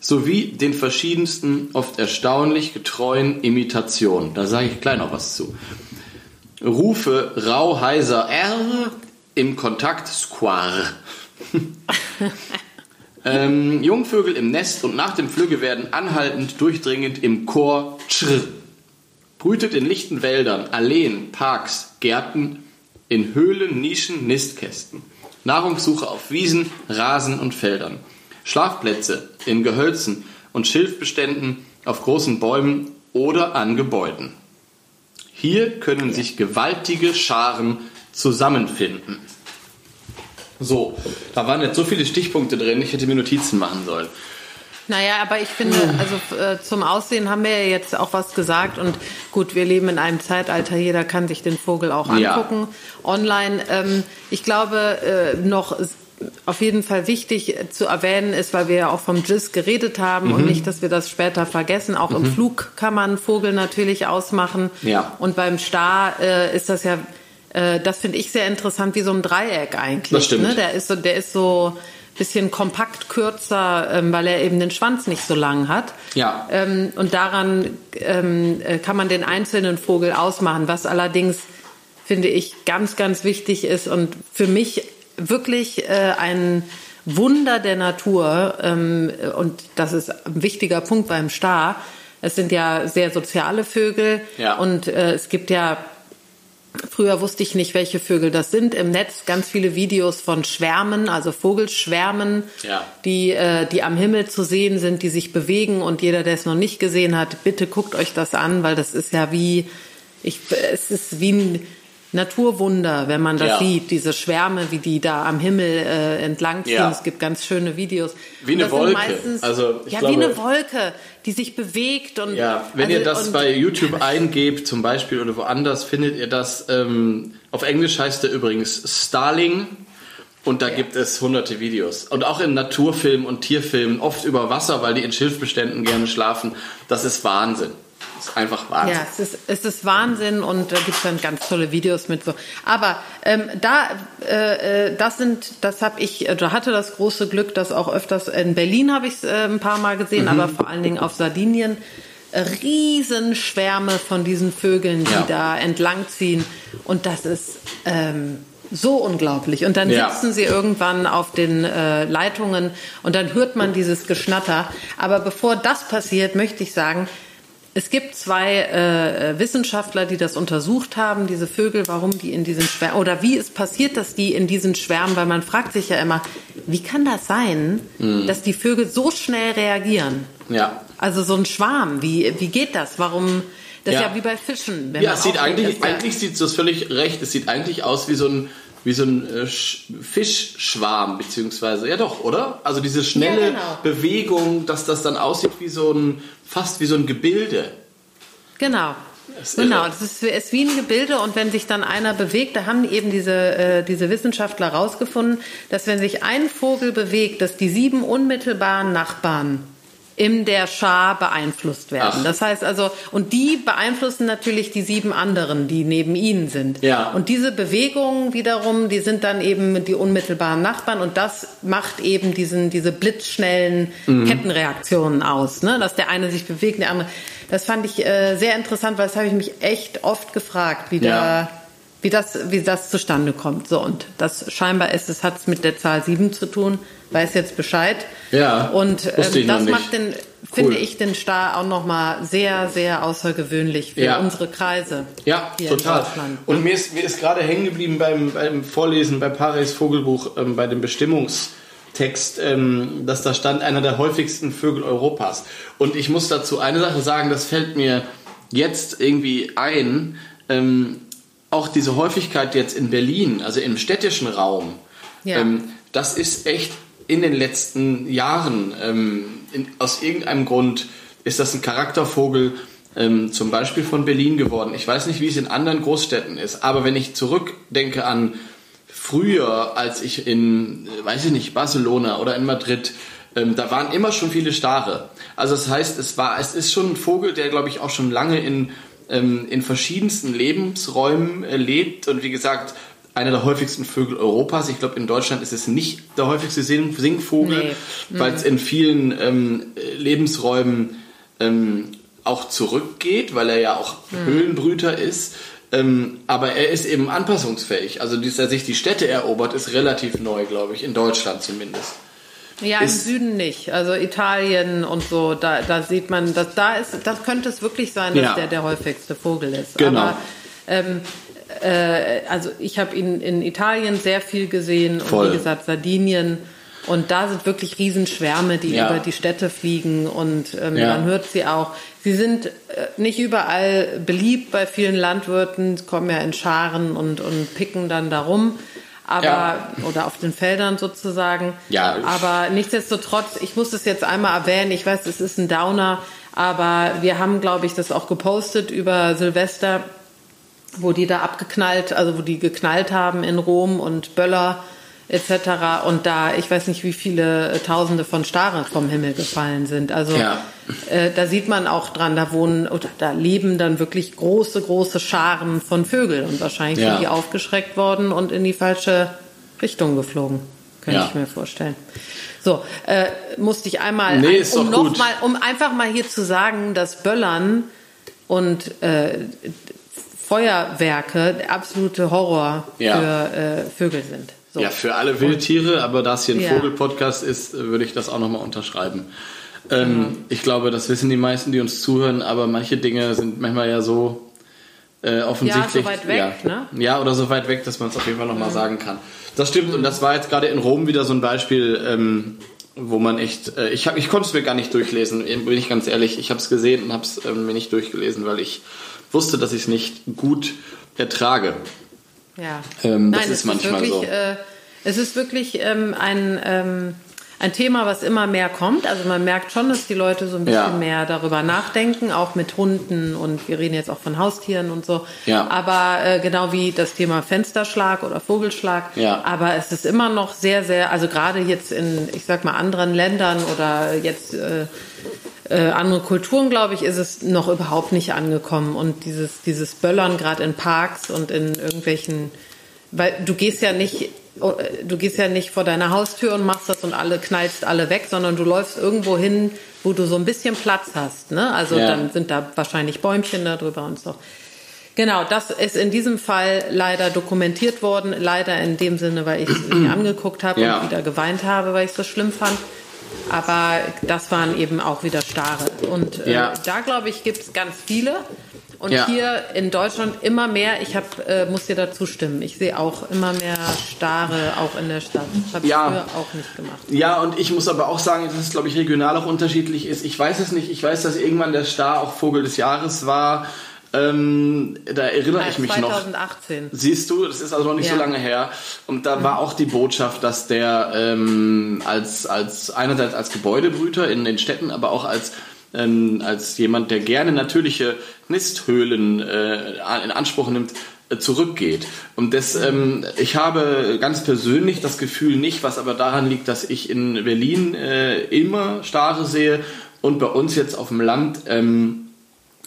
sowie den verschiedensten, oft erstaunlich getreuen Imitationen. Da sage ich gleich noch was zu. Rufe rau heiser R im Kontakt Square. ähm, Jungvögel im Nest und nach dem Flügge werden anhaltend durchdringend im Chor Tschr. Brütet in lichten Wäldern, Alleen, Parks, Gärten, in Höhlen, Nischen, Nistkästen. Nahrungssuche auf Wiesen, Rasen und Feldern. Schlafplätze in Gehölzen und Schilfbeständen auf großen Bäumen oder an Gebäuden. Hier können sich gewaltige Scharen zusammenfinden. So, da waren jetzt so viele Stichpunkte drin, ich hätte mir Notizen machen sollen. Naja, aber ich finde, also äh, zum Aussehen haben wir ja jetzt auch was gesagt und gut, wir leben in einem Zeitalter, jeder kann sich den Vogel auch Ja. angucken online. Ähm, ich glaube, äh, noch auf jeden Fall wichtig zu erwähnen ist, weil wir ja auch vom GIS geredet haben Mhm. und nicht, dass wir das später vergessen. Auch im Flug kann man Vogel natürlich ausmachen. Ja. Und beim Star äh, ist das ja, äh, das finde ich sehr interessant, wie so ein Dreieck eigentlich. Das stimmt. Ne? Der ist so, der ist so bisschen kompakt kürzer, ähm, weil er eben den Schwanz nicht so lang hat. Ja. Ähm, und daran ähm, äh, kann man den einzelnen Vogel ausmachen, was allerdings, finde ich, ganz, ganz wichtig ist und für mich wirklich äh, ein Wunder der Natur. Ähm, und das ist ein wichtiger Punkt beim Star. Es sind ja sehr soziale Vögel Ja. und äh, es gibt ja Früher wusste ich nicht, welche Vögel das sind. Im Netz ganz viele Videos von Schwärmen, also Vogelschwärmen, Ja. die, äh, die am Himmel zu sehen sind, die sich bewegen. Und jeder, der es noch nicht gesehen hat, bitte guckt euch das an, weil das ist ja wie, ich, es ist wie ein Naturwunder, wenn man das Ja. sieht. Diese Schwärme, wie die da am Himmel äh, entlangziehen. Ja. Es gibt ganz schöne Videos. Wie eine Wolke. Meistens, Also, ich ja, glaube- wie eine Wolke, die sich bewegt. Und, Ja, wenn also, ihr das bei YouTube eingebt, zum Beispiel oder woanders, findet ihr das. Ähm, auf Englisch heißt der übrigens Starling. Und da gibt es hunderte Videos. Und auch in Naturfilmen und Tierfilmen, oft über Wasser, weil die in Schilfbeständen gerne schlafen. Das ist Wahnsinn. Ist einfach Wahnsinn. Ja, es ist, es ist Wahnsinn und da gibt es dann ganz tolle Videos mit so. Aber ähm, da, äh, äh das sind, das habe ich, da hatte das große Glück, dass auch öfters in Berlin habe ich es äh, ein paar Mal gesehen, mhm. aber vor allen Dingen auf Sardinien Riesenschwärme von diesen Vögeln, die ja. da entlangziehen. Und das ist ähm, so unglaublich. Und dann ja. sitzen sie irgendwann auf den äh, Leitungen und dann hört man dieses Geschnatter. Aber bevor das passiert, möchte ich sagen, es gibt zwei äh, Wissenschaftler, die das untersucht haben, diese Vögel, warum die in diesen Schwärmen, oder wie es passiert, dass die in diesen Schwärmen, weil man fragt sich ja immer, wie kann das sein, mhm. dass die Vögel so schnell reagieren? Ja. Also so ein Schwarm, wie, wie geht das? Warum? Das ja. ist ja wie bei Fischen. ja, es sieht eigentlich, eigentlich sieht es völlig recht. Es sieht eigentlich aus wie so ein wie so ein äh, Fischschwarm, beziehungsweise, ja doch, oder? Also diese schnelle ja, genau. Bewegung, dass das dann aussieht wie so ein, fast wie so ein Gebilde. Genau. Das genau, das ist, ist, wie ein Gebilde und wenn sich dann einer bewegt, da haben eben diese, äh, diese Wissenschaftler herausgefunden, dass wenn sich ein Vogel bewegt, dass die sieben unmittelbaren Nachbarn in der Schar beeinflusst werden. Ach. Das heißt also, und die beeinflussen natürlich die sieben anderen, die neben ihnen sind. Ja. Und diese Bewegungen wiederum, die sind dann eben die unmittelbaren Nachbarn und das macht eben diesen, diese blitzschnellen mhm. Kettenreaktionen aus, ne? dass der eine sich bewegt, der andere. Das fand ich äh, sehr interessant, weil das habe ich mich echt oft gefragt, wie ja. da wie das, wie das zustande kommt. So, und das scheinbar ist, es hat es mit der Zahl 7 zu tun, weiß jetzt Bescheid. Ja. Und ähm, das macht den, cool. finde ich, den Star auch nochmal sehr, sehr außergewöhnlich für ja. unsere Kreise. Ja, total. Und mir ist, mir ist gerade hängen geblieben beim, beim Vorlesen bei Paris Vogelbuch, ähm, bei dem Bestimmungstext, ähm, dass da stand einer der häufigsten Vögel Europas. Und ich muss dazu eine Sache sagen, das fällt mir jetzt irgendwie ein. Ähm, auch diese Häufigkeit jetzt in Berlin, also im städtischen Raum, ja. ähm, das ist echt in den letzten Jahren, ähm, in, aus irgendeinem Grund ist das ein Charaktervogel ähm, zum Beispiel von Berlin geworden. Ich weiß nicht, wie es in anderen Großstädten ist, aber wenn ich zurückdenke an früher, als ich in, weiß ich nicht, Barcelona oder in Madrid, ähm, da waren immer schon viele Stare. Also das heißt, es war, es ist schon ein Vogel, der glaube ich auch schon lange in ähm, in verschiedensten Lebensräumen äh, lebt und wie gesagt, einer der häufigsten Vögel Europas. Ich glaube, in Deutschland ist es nicht der häufigste Sing Singvogel, nee. weil es mhm. in vielen ähm, Lebensräumen ähm, auch zurückgeht, weil er ja auch mhm. Höhlenbrüter ist. Ähm, aber er ist eben anpassungsfähig. Also, dass er sich die Städte erobert, ist relativ neu, glaube ich, in Deutschland zumindest. Ja, im Süden nicht. Also Italien und so, da, da sieht man, dass da ist, das könnte es wirklich sein, dass ja. der der häufigste Vogel ist. Genau. Aber ähm, äh, also ich habe ihn in Italien sehr viel gesehen Voll. und wie gesagt Sardinien. Und da sind wirklich Riesenschwärme, die ja. über die Städte fliegen und ähm, ja. man hört sie auch. Sie sind äh, nicht überall beliebt bei vielen Landwirten, kommen ja in Scharen und, und picken dann darum aber ja. oder auf den Feldern sozusagen. Ja. Aber nichtsdestotrotz, ich muss es jetzt einmal erwähnen. Ich weiß, es ist ein Downer, aber wir haben, glaube ich, das auch gepostet über Silvester, wo die da abgeknallt, also wo die geknallt haben in Rom und Böller etc. Und da, ich weiß nicht, wie viele Tausende von Staren vom Himmel gefallen sind. Also ja. äh, da sieht man auch dran, da wohnen oder da leben dann wirklich große, große Scharen von Vögeln und wahrscheinlich ja. sind die aufgeschreckt worden und in die falsche Richtung geflogen. Könnte ja. ich mir vorstellen. So, äh, musste ich einmal, nee, ein, um noch mal, um einfach mal hier zu sagen, dass Böllern und äh, Feuerwerke der absolute Horror für äh, Vögel sind. So. Ja, für alle Wildtiere, aber da es hier ein ja. Vogelpodcast ist, würde ich das auch nochmal unterschreiben. Ähm, mhm. Ich glaube, das wissen die meisten, die uns zuhören, aber manche Dinge sind manchmal ja so äh, offensichtlich. Ja, so weit weg, ja. ne? Ja, oder so weit weg, dass man es auf jeden Fall nochmal mhm. sagen kann. Das stimmt, und das war jetzt gerade in Rom wieder so ein Beispiel, ähm, wo man echt, äh, ich, ich konnte es mir gar nicht durchlesen, bin ich ganz ehrlich. Ich habe es gesehen und habe es ähm, mir nicht durchgelesen, weil ich wusste, dass ich es nicht gut ertrage. Ja. Ähm, Nein, das ist manchmal ist wirklich, so. Äh, es ist wirklich ähm, ein, ähm, ein Thema, was immer mehr kommt. Also man merkt schon, dass die Leute so ein bisschen ja. mehr darüber nachdenken, auch mit Hunden und wir reden jetzt auch von Haustieren und so. Ja. Aber äh, genau wie das Thema Fensterschlag oder Vogelschlag. Ja. Aber es ist immer noch sehr, sehr, also gerade jetzt in, ich sag mal, anderen Ländern oder jetzt äh, äh, andere Kulturen, glaube ich, ist es noch überhaupt nicht angekommen. Und dieses, dieses Böllern gerade in Parks und in irgendwelchen, weil du gehst ja nicht, oh, du gehst ja nicht vor deiner Haustür und machst das und alle knallst alle weg, sondern du läufst irgendwo hin, wo du so ein bisschen Platz hast. Ne? Also Ja. dann sind da wahrscheinlich Bäumchen da drüber und so. Genau, das ist in diesem Fall leider dokumentiert worden. Leider in dem Sinne, weil ich es mir angeguckt habe Ja. und wieder geweint habe, weil ich es so schlimm fand. Aber das waren eben auch wieder Starre. Und äh, Ja. da, glaube ich, gibt es ganz viele. Und Ja. hier in Deutschland immer mehr. Ich hab, äh, muss dir dazu stimmen. Ich sehe auch immer mehr Starre auch in der Stadt. Das habe ich Ja. früher auch nicht gemacht. Ja, und ich muss aber auch sagen, dass es, glaube ich, regional auch unterschiedlich ist. Ich weiß es nicht. Ich weiß, dass irgendwann der Star auch Vogel des Jahres war. Ähm, da erinnere ich mich noch. 2018. Siehst du, das ist also noch nicht so Ja. lange her. Und da war auch die Botschaft, dass der ähm, als, als einerseits als Gebäudebrüter in den Städten, aber auch als, ähm, als jemand, der gerne natürliche Nisthöhlen äh, in Anspruch nimmt, äh, zurückgeht. Und das, ähm, ich habe ganz persönlich das Gefühl nicht, was aber daran liegt, dass ich in Berlin äh, immer Stare sehe und bei uns jetzt auf dem Land ähm,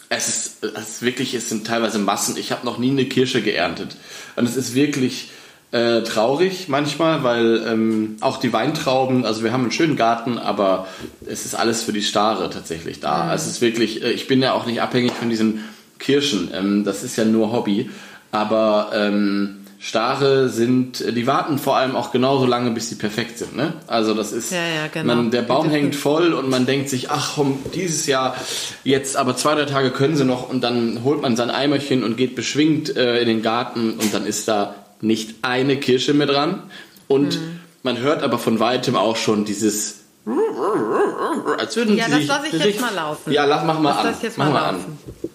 es ist, es ist wirklich, es sind teilweise Massen. Ich habe noch nie eine Kirsche geerntet. Und es ist wirklich äh, traurig manchmal, weil ähm, auch die Weintrauben, also wir haben einen schönen Garten, aber es ist alles für die Stare tatsächlich da. Also es ist wirklich, äh, ich bin ja auch nicht abhängig von diesen Kirschen. Ähm, das ist ja nur Hobby. Aber ähm, Stare sind, die warten vor allem auch genauso lange, bis sie perfekt sind. Ne? Also das ist, Ja, ja, genau. man, der Baum Das hängt voll und man denkt sich, ach komm, dieses Jahr jetzt, aber zwei, drei Tage können sie noch und dann holt man sein Eimerchen und geht beschwingt äh, in den Garten und dann ist da nicht eine Kirsche mehr dran und Mhm. man hört aber von weitem auch schon dieses als würden Ja, sie das lasse ich jetzt mal laufen. Ja, lass, mach mal Lass an. das jetzt mach mal mal laufen. an.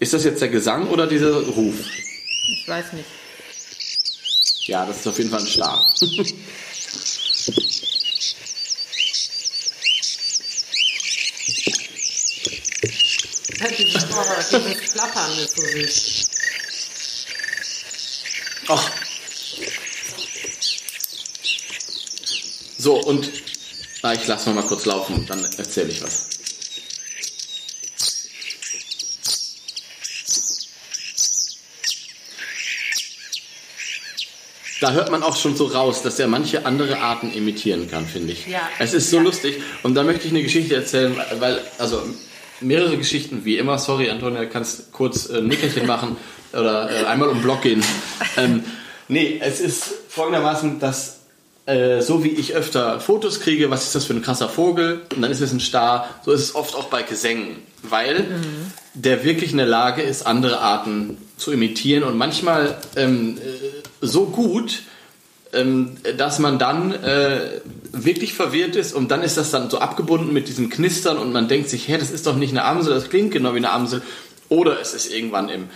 Ist das jetzt der Gesang oder dieser Ruf? Ich weiß nicht. Ja, das ist auf jeden Fall ein Star. Dieses, Klappern ist so süß. Ach. So, und ah, ich lasse noch mal kurz laufen, dann erzähle ich was. Da hört man auch schon so raus, dass er manche andere Arten imitieren kann, finde ich. Ja. Es ist so Ja. lustig. Und da möchte ich eine Geschichte erzählen, weil, also mehrere Geschichten, wie immer. Sorry, Antonia, kannst kurz äh, ein Nickerchen machen oder äh, einmal um den Block gehen. Ähm, nee, es ist folgendermaßen, dass äh, so wie ich öfter Fotos kriege, was ist das für ein krasser Vogel, und dann ist es ein Star, so ist es oft auch bei Gesängen, weil der wirklich in der Lage ist, andere Arten zu imitieren und manchmal ähm, äh, so gut, ähm, dass man dann äh, wirklich verwirrt ist und dann ist das dann so abgebunden mit diesem Knistern und man denkt sich, hä, das ist doch nicht eine Amsel, das klingt genau wie eine Amsel. Oder es ist irgendwann im,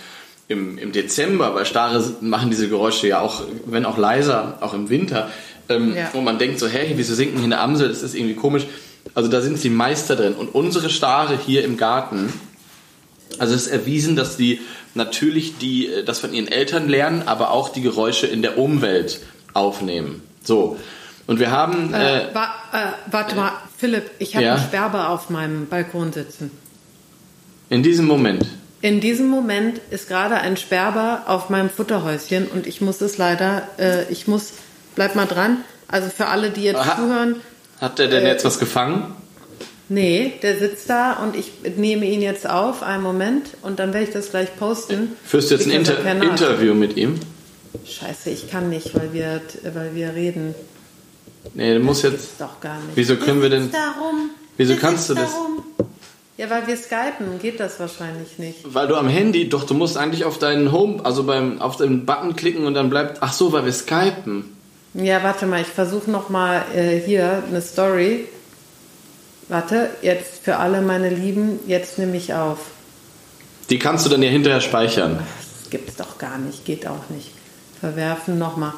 im, im Dezember, weil Stare machen diese Geräusche ja auch, wenn auch leiser, auch im Winter. Ähm, Ja. Wo man denkt so, hä, wieso singt denn hier eine Amsel, das ist irgendwie komisch. Also da sind sie Meister drin. Und unsere Stare hier im Garten, also es ist erwiesen, dass die natürlich die, äh, das von ihren Eltern lernen, aber auch die Geräusche in der Umwelt aufnehmen. So. Und wir haben, äh, Äh, wa äh, warte mal, Philipp, ich habe Ja? einen Sperber auf meinem Balkon sitzen. in diesem Moment, In diesem Moment ist gerade ein Sperber auf meinem Futterhäuschen und ich muss es leider, äh, ich muss, bleib mal dran. Also für alle, die jetzt Aha. zuhören, hat der denn Äh, jetzt was gefangen? Nee, der sitzt da und ich nehme ihn jetzt auf, einen Moment, und dann werde ich das gleich posten. Führst du jetzt ein Inter. Interview mit ihm? Scheiße, ich kann nicht, weil wir, weil wir reden. Nee, du musst jetzt. Doch gar nicht. Wieso können wir denn- Darum. Wieso kannst du das? Darum. Ja, weil wir skypen, geht das wahrscheinlich nicht. Weil du am Handy, doch, du musst eigentlich auf deinen Home, also beim, auf den Button klicken und dann bleibt, ach so, weil wir skypen. Ja, warte mal, ich versuche nochmal äh, hier eine Story. Warte, jetzt für alle meine Lieben, jetzt nehme ich auf. Die kannst du dann ja hinterher speichern. Das gibt's doch gar nicht, geht auch nicht. Verwerfen nochmal.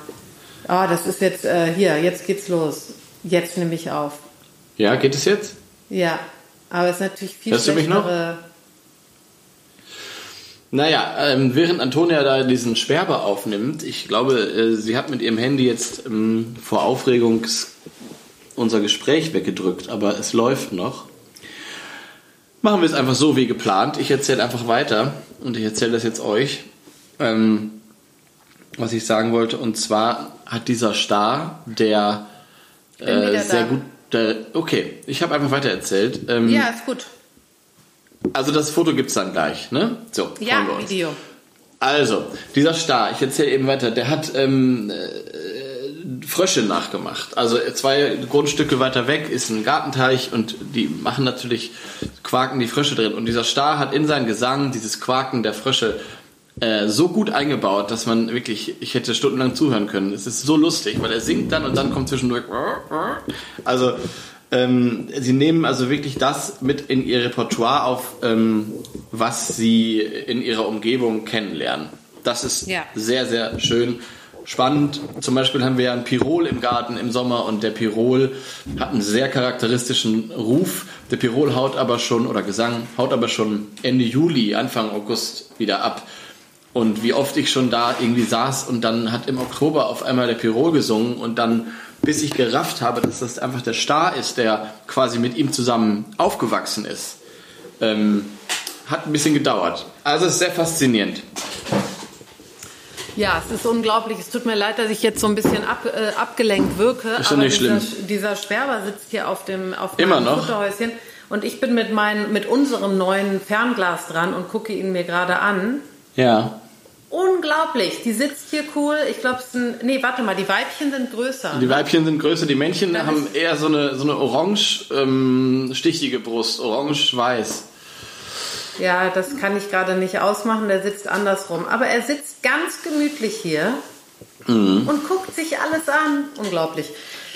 Ah, das ist jetzt äh, hier, jetzt geht's los. Jetzt nehme ich auf. Ja, geht es jetzt? Ja, aber es ist natürlich viel Hörst du mich noch? schlechtere. Naja, ähm, während Antonia da diesen Sperber aufnimmt, ich glaube, äh, sie hat mit ihrem Handy jetzt ähm, vor Aufregung unser Gespräch weggedrückt, aber es läuft noch. Machen wir es einfach so wie geplant. Ich erzähle einfach weiter und ich erzähle das jetzt euch, ähm, was ich sagen wollte. Und zwar hat dieser Star, der äh, sehr da. gut. Der, okay, ich habe einfach weiter erzählt. Ähm, ja, ist gut. Also das Foto gibt es dann gleich, ne? So, ja, Video. Also, dieser Star, ich erzähle eben weiter, der hat ähm, äh, Frösche nachgemacht. Also zwei Grundstücke weiter weg ist ein Gartenteich und die machen natürlich, quaken die Frösche drin. Und dieser Star hat in seinen Gesang dieses Quaken der Frösche äh, so gut eingebaut, dass man wirklich, ich hätte stundenlang zuhören können. Es ist so lustig, weil er singt dann und dann kommt zwischendurch. Also ähm, sie nehmen also wirklich das mit in ihr Repertoire auf, ähm, was sie in ihrer Umgebung kennenlernen. Das ist ja. sehr, sehr schön. Spannend. Zum Beispiel haben wir ja ein Pirol im Garten im Sommer und der Pirol hat einen sehr charakteristischen Ruf. Der Pirol haut aber schon, oder Gesang, haut aber schon Ende Juli, Anfang August wieder ab. Und wie oft ich schon da irgendwie saß und dann hat im Oktober auf einmal der Pirol gesungen und dann bis ich gerafft habe, dass das einfach der Star ist, der quasi mit ihm zusammen aufgewachsen ist. Ähm, hat ein bisschen gedauert. Also ist sehr faszinierend. Ja, es ist unglaublich. Es tut mir leid, dass ich jetzt so ein bisschen ab, äh, abgelenkt wirke. Ist aber nicht dieser, schlimm. dieser Sperber sitzt hier auf dem auf Immer noch. Futterhäuschen und ich bin mit, mein, mit unserem neuen Fernglas dran und gucke ihn mir gerade an. Ja. Unglaublich. Die sitzt hier cool. Ich glaube, es sind. Nee, warte mal, die Weibchen sind größer. Die Weibchen sind größer. Die Männchen das haben eher so eine, so eine orange-stichige ähm, Brust. Orange-weiß. Ja, das kann ich gerade nicht ausmachen. Der sitzt andersrum. Aber er sitzt ganz gemütlich hier mhm. und guckt sich alles an. Unglaublich.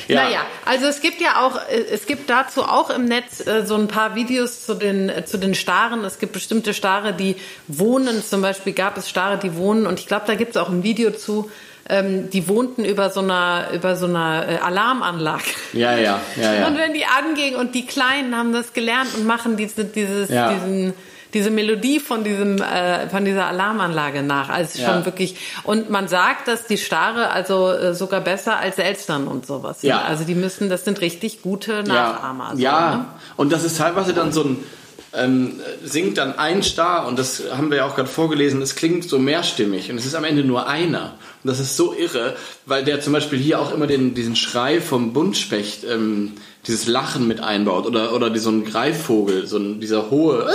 Ja. Naja, also es gibt ja auch, äh, es gibt dazu auch im Netz äh, so ein paar Videos zu den, äh, zu den Staren. Es gibt bestimmte Stare, die wohnen. Zum Beispiel gab es Stare, die wohnen. Und ich glaube, da gibt es auch ein Video zu, ähm, die wohnten über so einer, über so einer Alarmanlage. Ja, ja, ja, ja. Und wenn die angingen und die Kleinen haben das gelernt und machen diese, dieses, ja. diesen, diese Melodie von diesem äh, von dieser Alarmanlage nach. Also ja. schon wirklich und man sagt, dass die Stare also äh, sogar besser als Elstern und sowas. Ja. Also die müssen, das sind richtig gute Nachahmer. Ja, so, ja. Ne? und das ist teilweise dann so ein ähm, singt dann ein Star und das haben wir ja auch gerade vorgelesen, es klingt so mehrstimmig und es ist am Ende nur einer. Und das ist so irre, weil der zum Beispiel hier auch immer den, diesen Schrei vom Buntspecht, ähm, dieses Lachen mit einbaut oder, oder so ein Greifvogel, so ein, dieser hohe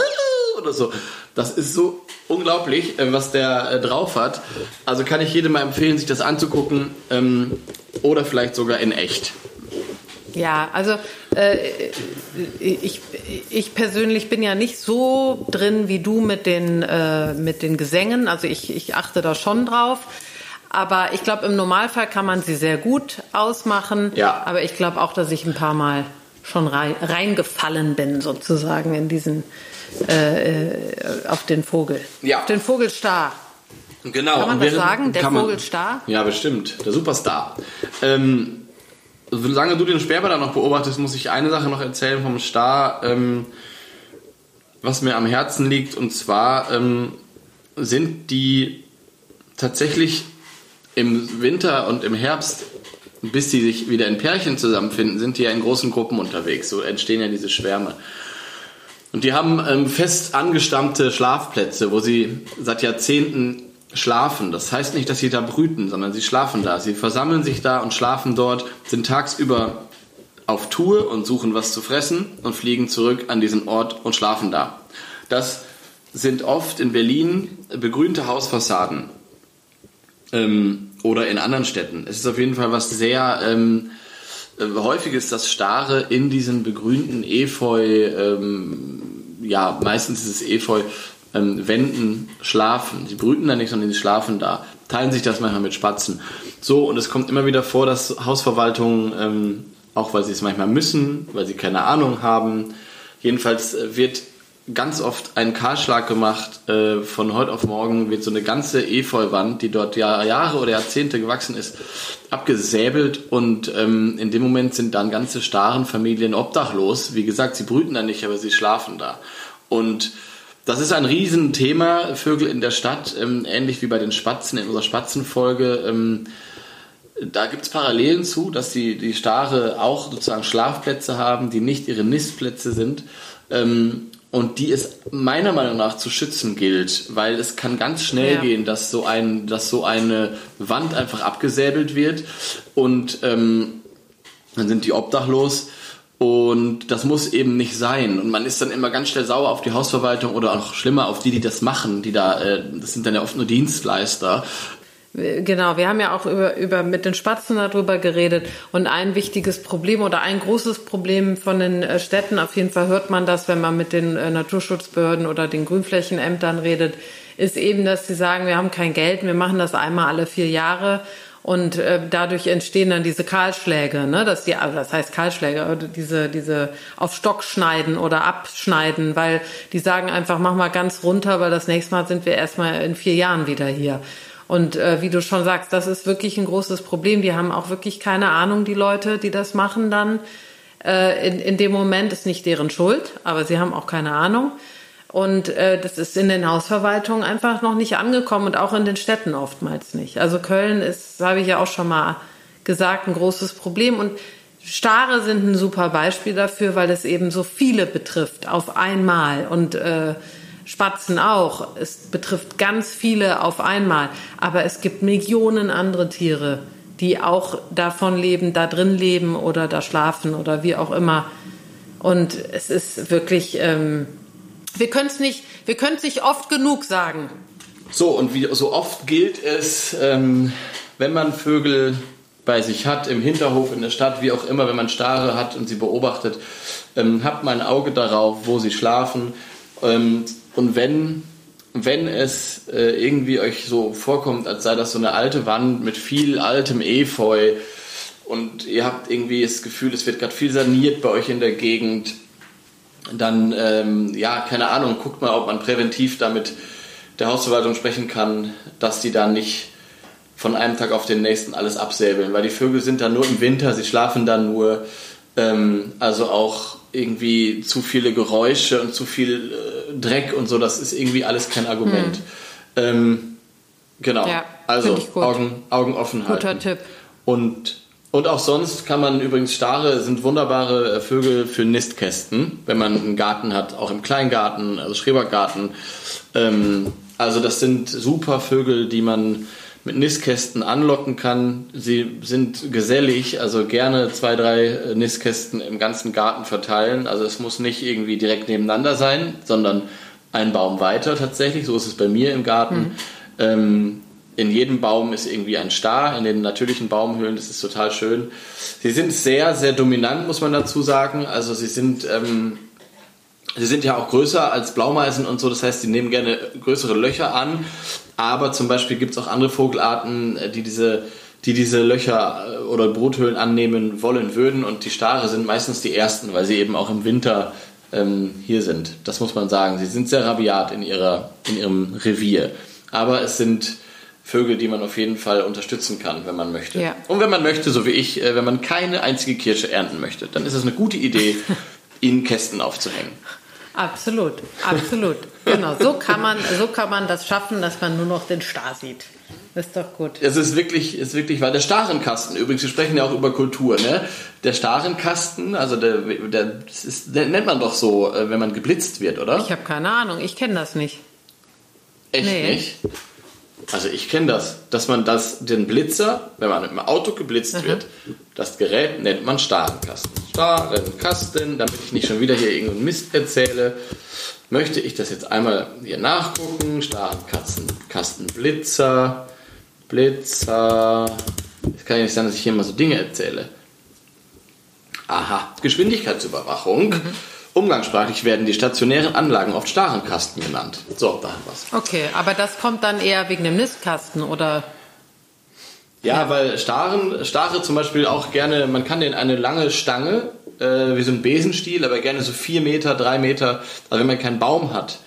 oder so. Das ist so unglaublich, äh, was der äh, drauf hat. Also kann ich jedem mal empfehlen, sich das anzugucken ähm, oder vielleicht sogar in echt. Ja, also äh, ich, ich persönlich bin ja nicht so drin wie du mit den, äh, mit den Gesängen. Also ich, ich achte da schon drauf. Aber ich glaube, im Normalfall kann man sie sehr gut ausmachen. Ja. Aber ich glaube auch, dass ich ein paar Mal schon reingefallen bin, sozusagen in diesen äh, äh, auf den Vogel. Ja. Auf den Vogelstar. Genau. Kann man das sagen? Der Vogelstar? Ja, bestimmt. Der Superstar. Ähm, solange du den Sperber da noch beobachtest, muss ich eine Sache noch erzählen vom Star, ähm, was mir am Herzen liegt. Und zwar ähm, sind die tatsächlich im Winter und im Herbst, bis die sich wieder in Pärchen zusammenfinden, sind die ja in großen Gruppen unterwegs. So entstehen ja diese Schwärme. Und die haben ähm, fest angestammte Schlafplätze, wo sie seit Jahrzehnten schlafen. Das heißt nicht, dass sie da brüten, sondern sie schlafen da. Sie versammeln sich da und schlafen dort, sind tagsüber auf Tour und suchen was zu fressen und fliegen zurück an diesen Ort und schlafen da. Das sind oft in Berlin begrünte Hausfassaden ähm, oder in anderen Städten. Es ist auf jeden Fall was sehr ähm, äh, häufig ist das Stare in diesen begrünten Efeu, ähm, ja, meistens ist es Efeu, ähm, Wänden schlafen. Sie brüten da nicht, sondern sie schlafen da. Teilen sich das manchmal mit Spatzen. So, und es kommt immer wieder vor, dass Hausverwaltungen, ähm, auch weil sie es manchmal müssen, weil sie keine Ahnung haben, jedenfalls äh, wird ganz oft ein Kahlschlag gemacht. Äh, von heute auf morgen wird so eine ganze Efeuwand, die dort Jahre oder Jahrzehnte gewachsen ist, abgesäbelt und ähm, in dem Moment sind dann ganze starren Familien obdachlos. Wie gesagt, sie brüten da nicht, aber sie schlafen da. Und das ist ein Riesenthema, Vögel in der Stadt, ähm, ähnlich wie bei den Spatzen in unserer Spatzenfolge. Ähm, da gibt es Parallelen zu, dass die, die Stare auch sozusagen Schlafplätze haben, die nicht ihre Nistplätze sind. Ähm, und die es meiner Meinung nach zu schützen gilt, weil es kann ganz schnell ja. gehen, dass so ein, dass so eine Wand einfach abgesäbelt wird und ähm, dann sind die obdachlos und das muss eben nicht sein. Und man ist dann immer ganz schnell sauer auf die Hausverwaltung oder auch schlimmer auf die, die das machen, die da, äh, das sind dann ja oft nur Dienstleister, Genau, wir haben ja auch über, über mit den Spatzen darüber geredet und ein wichtiges Problem oder ein großes Problem von den äh, Städten, auf jeden Fall hört man das, wenn man mit den äh, Naturschutzbehörden oder den Grünflächenämtern redet, ist eben, dass sie sagen, wir haben kein Geld, wir machen das einmal alle vier Jahre und äh, dadurch entstehen dann diese Kahlschläge, ne? Dass die, also das heißt Kahlschläge, diese, diese auf Stock schneiden oder abschneiden, weil die sagen einfach, mach mal ganz runter, weil das nächste Mal sind wir erstmal in vier Jahren wieder hier. Und äh, wie du schon sagst, das ist wirklich ein großes Problem. Die haben auch wirklich keine Ahnung, die Leute, die das machen dann. Äh, in, in dem Moment ist nicht deren Schuld, aber sie haben auch keine Ahnung. Und äh, das ist in den Hausverwaltungen einfach noch nicht angekommen und auch in den Städten oftmals nicht. Also Köln ist, habe ich ja auch schon mal gesagt, ein großes Problem. Und Stare sind ein super Beispiel dafür, weil es eben so viele betrifft auf einmal. Und äh, Spatzen auch. Es betrifft ganz viele auf einmal. Aber es gibt Millionen andere Tiere, die auch davon leben, da drin leben oder da schlafen oder wie auch immer. Und es ist wirklich, ähm, wir können es nicht, wir können es nicht oft genug sagen. So, und wie so oft gilt es, ähm, wenn man Vögel bei sich hat, im Hinterhof, in der Stadt, wie auch immer, wenn man Stare hat und sie beobachtet, ähm, habt mal ein Auge darauf, wo sie schlafen. Ähm, und wenn, wenn es äh, irgendwie euch so vorkommt, als sei das so eine alte Wand mit viel altem Efeu und ihr habt irgendwie das Gefühl, es wird gerade viel saniert bei euch in der Gegend, dann, ähm, ja, keine Ahnung, guckt mal, ob man präventiv damit der Hausverwaltung sprechen kann, dass die da nicht von einem Tag auf den nächsten alles absäbeln, weil die Vögel sind dann nur im Winter, sie schlafen dann nur, ähm, also auch irgendwie zu viele Geräusche und zu viel äh, Dreck und so, das ist irgendwie alles kein Argument. Hm. Ähm, genau. Ja, also Augen, Augen offen halten. Guter Tipp. Und, und auch sonst kann man übrigens Stare sind wunderbare äh, Vögel für Nistkästen, wenn man einen Garten hat, auch im Kleingarten, also Schrebergarten. Ähm, also das sind super Vögel, die man mit Nistkästen anlocken kann. Sie sind gesellig, also gerne zwei, drei äh, Nistkästen im ganzen Garten verteilen. Also es muss nicht irgendwie direkt nebeneinander sein, sondern ein Baum weiter tatsächlich. So ist es bei mir im Garten. Mhm. Ähm, in jedem Baum ist irgendwie ein Star, in den natürlichen Baumhöhlen, das ist total schön. Sie sind sehr, sehr dominant, muss man dazu sagen. Also sie sind ähm, Sie sind ja auch größer als Blaumeisen und so, das heißt, sie nehmen gerne größere Löcher an. Aber zum Beispiel gibt es auch andere Vogelarten, äh, die diese, die diese Löcher äh, oder Bruthöhlen annehmen wollen würden. Und die Stare sind meistens die ersten, weil sie eben auch im Winter ähm, hier sind. Das muss man sagen. Sie sind sehr rabiat in, ihrer, in ihrem Revier. Aber es sind Vögel, die man auf jeden Fall unterstützen kann, wenn man möchte. Ja. Und wenn man möchte, so wie ich, äh, wenn man keine einzige Kirsche ernten möchte, dann ist es eine gute Idee, ihnen Kästen aufzuhängen. Absolut, absolut. genau, so kann man, so kann man das schaffen, dass man nur noch den Star sieht. Das ist doch gut. Es ist wirklich, ist wirklich, weil der Starenkasten, übrigens, wir sprechen ja auch über Kultur, ne? Der Starenkasten, also der, der, ist, der nennt man doch so, äh, wenn man geblitzt wird, oder? Ich habe keine Ahnung, ich kenne das nicht. Echt nee. nicht? Also ich kenne das, dass man das, den Blitzer, wenn man mit dem Auto geblitzt Aha. wird, das Gerät nennt man Starenkasten. Starenkasten, damit ich nicht schon wieder hier irgendeinen Mist erzähle, möchte ich das jetzt einmal hier nachgucken. Starenkasten, Blitzer, Blitzer. Es kann ja nicht sein, dass ich hier mal so Dinge erzähle. Aha, Geschwindigkeitsüberwachung. Mhm. Umgangssprachlich werden die stationären Anlagen oft Starenkasten genannt. So, da haben wir's. Okay, aber das kommt dann eher wegen dem Nistkasten oder? Ja, ja. weil Staren, Stare zum Beispiel auch gerne, man kann den eine lange Stange, äh, wie so ein Besenstiel, aber gerne so vier Meter, drei Meter, also wenn man keinen Baum hat,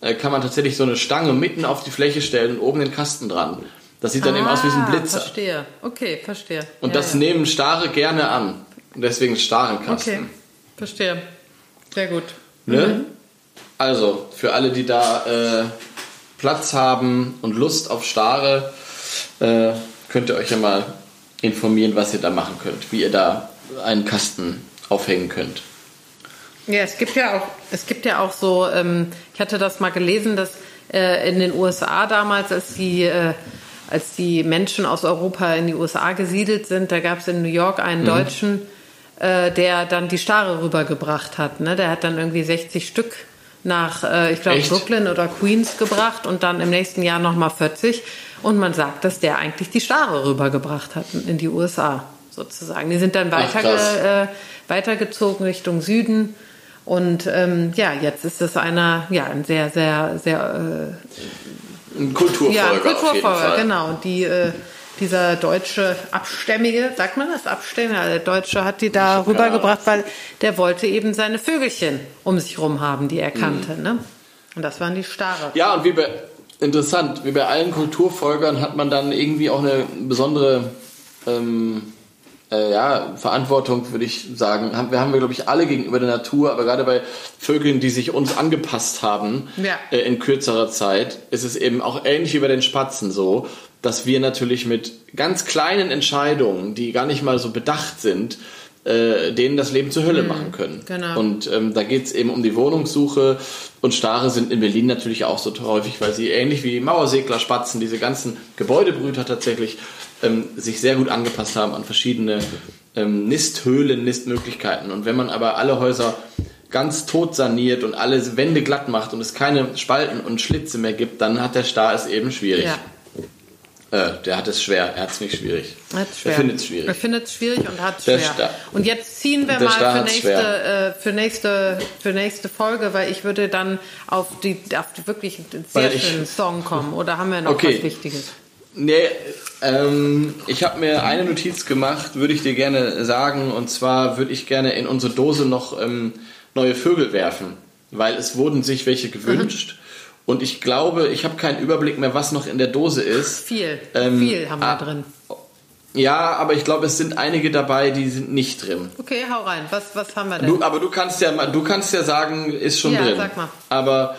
äh, kann man tatsächlich so eine Stange mitten auf die Fläche stellen und oben den Kasten dran. Das sieht dann ah, eben aus wie so ein ah, Blitzer. Verstehe. Okay, verstehe. Und ja, das ja. nehmen Stare gerne an. Und deswegen Starenkasten. Okay, verstehe. Sehr gut. Ne? Mhm. Also, für alle, die da äh, Platz haben und Lust auf Stare, äh, könnt ihr euch ja mal informieren, was ihr da machen könnt, wie ihr da einen Kasten aufhängen könnt. Ja, es gibt ja auch, es gibt ja auch so, ähm, ich hatte das mal gelesen, dass äh, in den USA damals, als die, äh, als die Menschen aus Europa in die USA gesiedelt sind, da gab es in New York einen Mhm. Deutschen, äh, der dann die Stare rübergebracht hat. Ne? Der hat dann irgendwie 60 Stück nach, äh, ich glaube? Brooklyn oder Queens gebracht und dann im nächsten Jahr nochmal 40. Und man sagt, dass der eigentlich die Stare rübergebracht hat in die USA, sozusagen. Die sind dann Ach, weiter, krass. äh, weitergezogen Richtung Süden. Und ähm, ja, jetzt ist es einer, ja, ein sehr, sehr, sehr, Ein äh, Kulturfolger ja, ein Kulturfolger, genau. Und die, äh, dieser deutsche Abstämmige, sagt man das, Abstämmige, der Deutsche hat die da rübergebracht, weil der wollte eben seine Vögelchen um sich rum haben, die er kannte, ne? Und das waren die Stare. Ja, und wie bei, interessant, wie bei allen Kulturfolgern hat man dann irgendwie auch eine besondere ähm, äh, ja, Verantwortung, würde ich sagen. Haben, wir haben wir, glaube ich, alle gegenüber der Natur, aber gerade bei Vögeln, die sich uns angepasst haben Ja. äh, in kürzerer Zeit, ist es eben auch ähnlich wie bei den Spatzen so, dass wir natürlich mit ganz kleinen Entscheidungen, die gar nicht mal so bedacht sind, äh, denen das Leben zur Hölle machen können. genau. Und ähm, da geht es eben um die Wohnungssuche. Und Stare sind in Berlin natürlich auch so häufig, weil sie ähnlich wie Mauersegler, Spatzen, diese ganzen Gebäudebrüter tatsächlich ähm, sich sehr gut angepasst haben an verschiedene ähm, Nisthöhlen, Nistmöglichkeiten. Und wenn man aber alle Häuser ganz tot saniert und alle Wände glatt macht und es keine Spalten und Schlitze mehr gibt, dann hat der Star es eben schwierig. Ja. Äh, der hat es schwer, er hat es nicht schwierig. Er hat's schwer. Er findet es schwierig. Er findet es schwierig und hat es schwer. Star- Und jetzt ziehen wir mal für nächste, äh, für, nächste, für nächste Folge, weil ich würde dann auf die, auf die wirklich sehr Weil ich- schönen Song kommen. Oder haben wir noch Okay. was Wichtiges? Nee, ähm, ich habe mir eine Notiz gemacht, würde ich dir gerne sagen. Und zwar würde ich gerne in unsere Dose noch ähm, neue Vögel werfen, weil es wurden sich welche gewünscht. Und ich glaube, ich habe keinen Überblick mehr, was noch in der Dose ist. Viel, Ähm, viel haben wir ah. drin. Ja, aber ich glaube, es sind einige dabei, die sind nicht drin. Okay, hau rein. Was, was haben wir denn? Du, aber du kannst ja, du kannst ja sagen, ist schon Ja, drin. sag mal. Aber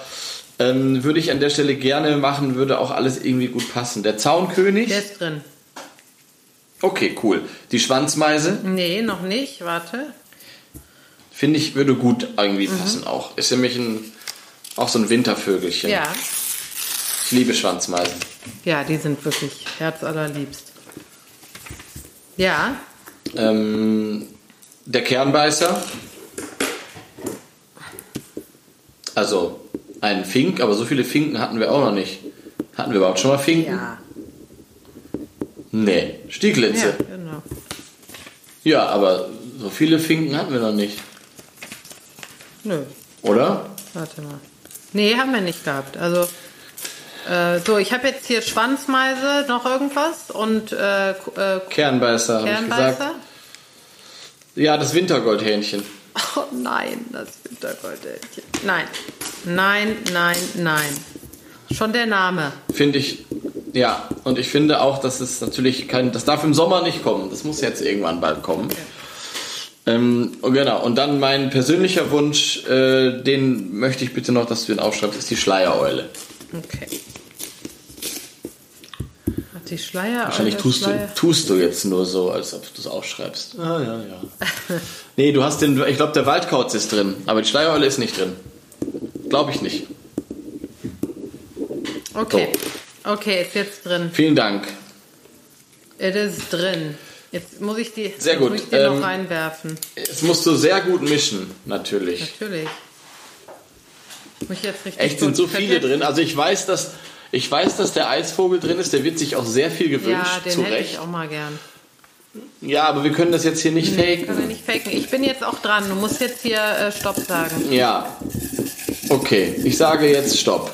ähm, würde ich an der Stelle gerne machen, würde auch alles irgendwie gut passen. Der Zaunkönig. Der ist drin. Okay, cool. Die Schwanzmeise, Nee, noch nicht. Warte. finde ich, würde gut Mhm. irgendwie passen auch. Ist nämlich ein, auch so ein Wintervögelchen. Ja. Ich liebe Schwanzmeisen. Ja, die sind wirklich herzallerliebst. Ja, Ähm, der Kernbeißer. Also ein Fink, aber so viele Finken hatten wir auch noch nicht. Hatten wir überhaupt schon mal Finken? ja. Nee. Stieglitze. Ja, genau. Ja, aber so viele Finken hatten wir noch nicht. Nö, Oder? warte mal. Nee, haben wir nicht gehabt. Also, äh, so, ich habe jetzt hier Schwanzmeise, noch irgendwas und äh, äh, Kernbeißer, habe ich Kernbeißer. gesagt. Ja, das Wintergoldhähnchen. Oh nein, das Wintergoldhähnchen. Nein, nein, nein, nein. Schon der Name. Finde ich, ja. Und ich finde auch, dass es natürlich kein, das darf im Sommer nicht kommen. Das muss jetzt irgendwann bald kommen. Ähm, und genau. Und dann mein persönlicher Wunsch, äh, den möchte ich bitte noch, dass du den aufschreibst, ist die Schleiereule. Okay. Hat die Schleier. Wahrscheinlich tust du, Schleier. tust du jetzt nur so, als ob du es aufschreibst. Ah, ja, ja. nee, du hast den, ich glaube, der Waldkauz ist drin, aber die Schleiereule ist nicht drin. Glaube ich nicht. Okay. Okay, ist jetzt drin. Vielen Dank. Es ist drin. Jetzt muss ich die, Sehr jetzt gut. Muss ich die Ähm, noch reinwerfen. Es musst du sehr gut mischen, natürlich. Natürlich. Muss ich jetzt richtig Echt sind so viele jetzt- drin. Also ich weiß, dass ich weiß, dass der Eisvogel drin ist. Der wird sich auch sehr viel gewünscht. Ja, den zu hätte Recht. ich auch mal gern. Ja, aber wir können das jetzt hier nicht er faken. nicht faken. Ich bin jetzt auch dran. Du musst jetzt hier äh, Stopp sagen. Ja. Okay, ich sage jetzt Stopp.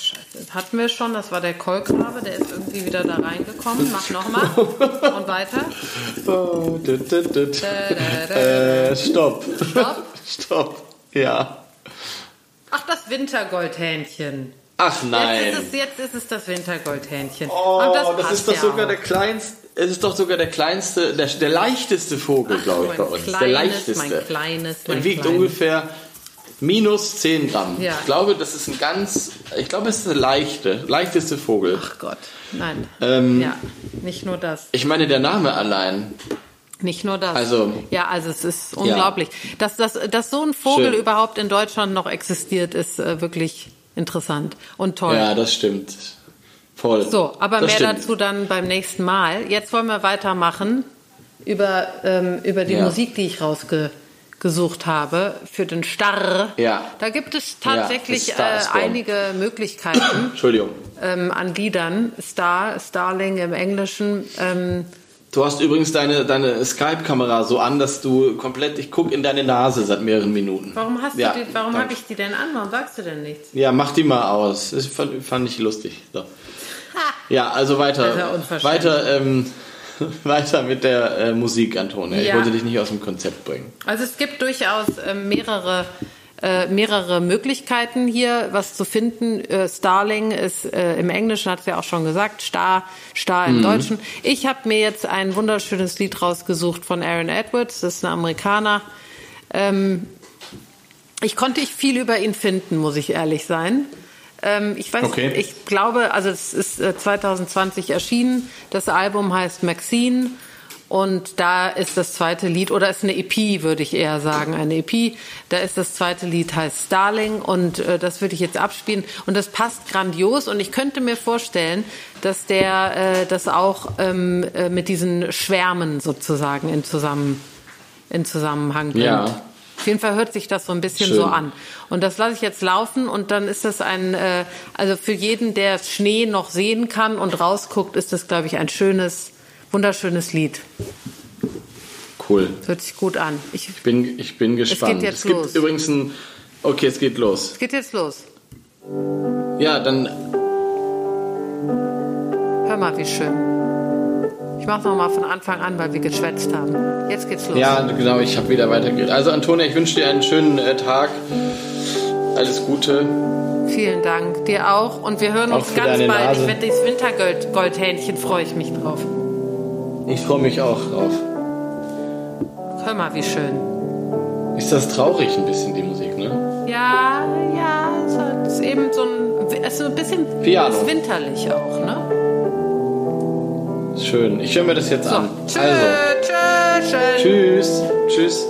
Scheiße. Das hatten wir schon. Das war der Kolkrabe. Der ist irgendwie wieder da reingekommen. Mach nochmal. Und weiter. Oh, dit, dit, dit. Da, da, da. Äh, stopp. Stopp. Stopp. Ja. Ach, das Wintergoldhähnchen. Ach nein. Jetzt ist es, jetzt ist es das Wintergoldhähnchen. Oh, Und das, passt ist doch ja sogar auch. der kleinste. Es ist doch sogar der kleinste, der, der leichteste Vogel, glaube ich, bei uns. der kleines, leichteste. mein kleines, mein Der wiegt kleines. ungefähr Minus 10 Gramm. Ja. Ich glaube, das ist ein ganz, ich glaube, es ist der leichte, leichteste Vogel. Ach Gott, nein. Ähm, ja, nicht nur das. Ich meine, der Name allein. Nicht nur das. Also- ja, also es ist unglaublich. Dass, dass, dass so ein Vogel Schön. überhaupt in Deutschland noch existiert, ist äh, wirklich interessant und toll. Ja, das stimmt. Voll. So, aber das mehr stimmt. dazu dann beim nächsten Mal. Jetzt wollen wir weitermachen über, ähm, über die Ja. Musik, die ich rausgesucht habe für den Starr. Ja. Da gibt es Ja, tatsächlich Star äh, einige Möglichkeiten Entschuldigung. ähm, an Liedern. Star, Starling im Englischen. Ähm, Du hast übrigens deine, deine Skype-Kamera so an, dass du komplett, ich gucke in deine Nase seit mehreren Minuten. warum hast Ja, du die, warum habe ich die denn an? Warum sagst du denn nichts? Ja, mach die mal aus. Das fand, fand ich lustig. So. Ja, also weiter. Ja unverschämt. weiter, ähm, weiter mit der äh, Musik, Antonia. Ich Ja. wollte dich nicht aus dem Konzept bringen. Also es gibt durchaus ähm, mehrere, äh, mehrere Möglichkeiten hier, was zu finden. Äh, Starling ist äh, im Englischen, hat es ja auch schon gesagt, Star, Star im Deutschen. Ich habe mir jetzt ein wunderschönes Lied rausgesucht von Aaron Edwards, das ist ein Amerikaner. Ähm, ich konnte nicht viel über ihn finden, muss ich ehrlich sein. Ähm, ich weiß, Okay. ich glaube, also es ist äh, 2020 erschienen. Das Album heißt Maxine und da ist das zweite Lied oder ist eine EP, würde ich eher sagen, eine EP. Da ist das zweite Lied heißt Starling und äh, das würde ich jetzt abspielen und das passt grandios und ich könnte mir vorstellen, dass der äh, das auch ähm, äh, mit diesen Schwärmen sozusagen in zusammen in Zusammenhang bringt. Ja. Auf jeden Fall hört sich das so ein bisschen Schön. so an. Und das lasse ich jetzt laufen und dann ist das ein, äh, also für jeden, der Schnee noch sehen kann und rausguckt, ist das, glaube ich, ein schönes, wunderschönes Lied. Cool. Das hört sich gut an. Ich, Ich bin, ich bin gespannt. jetzt es gibt los. übrigens ein. Okay, es geht los. es geht jetzt los. Ja, dann. Hör mal, wie schön. Ich mache noch mal von Anfang an, weil wir geschwätzt haben. Jetzt geht's los. Ja, genau, ich habe wieder weitergeredet. Also, Antonia, ich wünsche dir einen schönen äh, Tag. Alles Gute. Vielen Dank. Dir auch. Und wir hören Auch uns ganz bald. Nase. Ich werde dieses Wintergoldhähnchen, freue ich mich drauf. Ich freue mich auch drauf. Hör mal, wie schön. Ist das traurig ein bisschen, die Musik, ne? Ja, ja, es ist eben so ein, es ist ein bisschen Piano. winterlich auch, ne? Schön. Ich höre mir das jetzt So, an. tschö, Also, tschö, tschüss. Tschüss.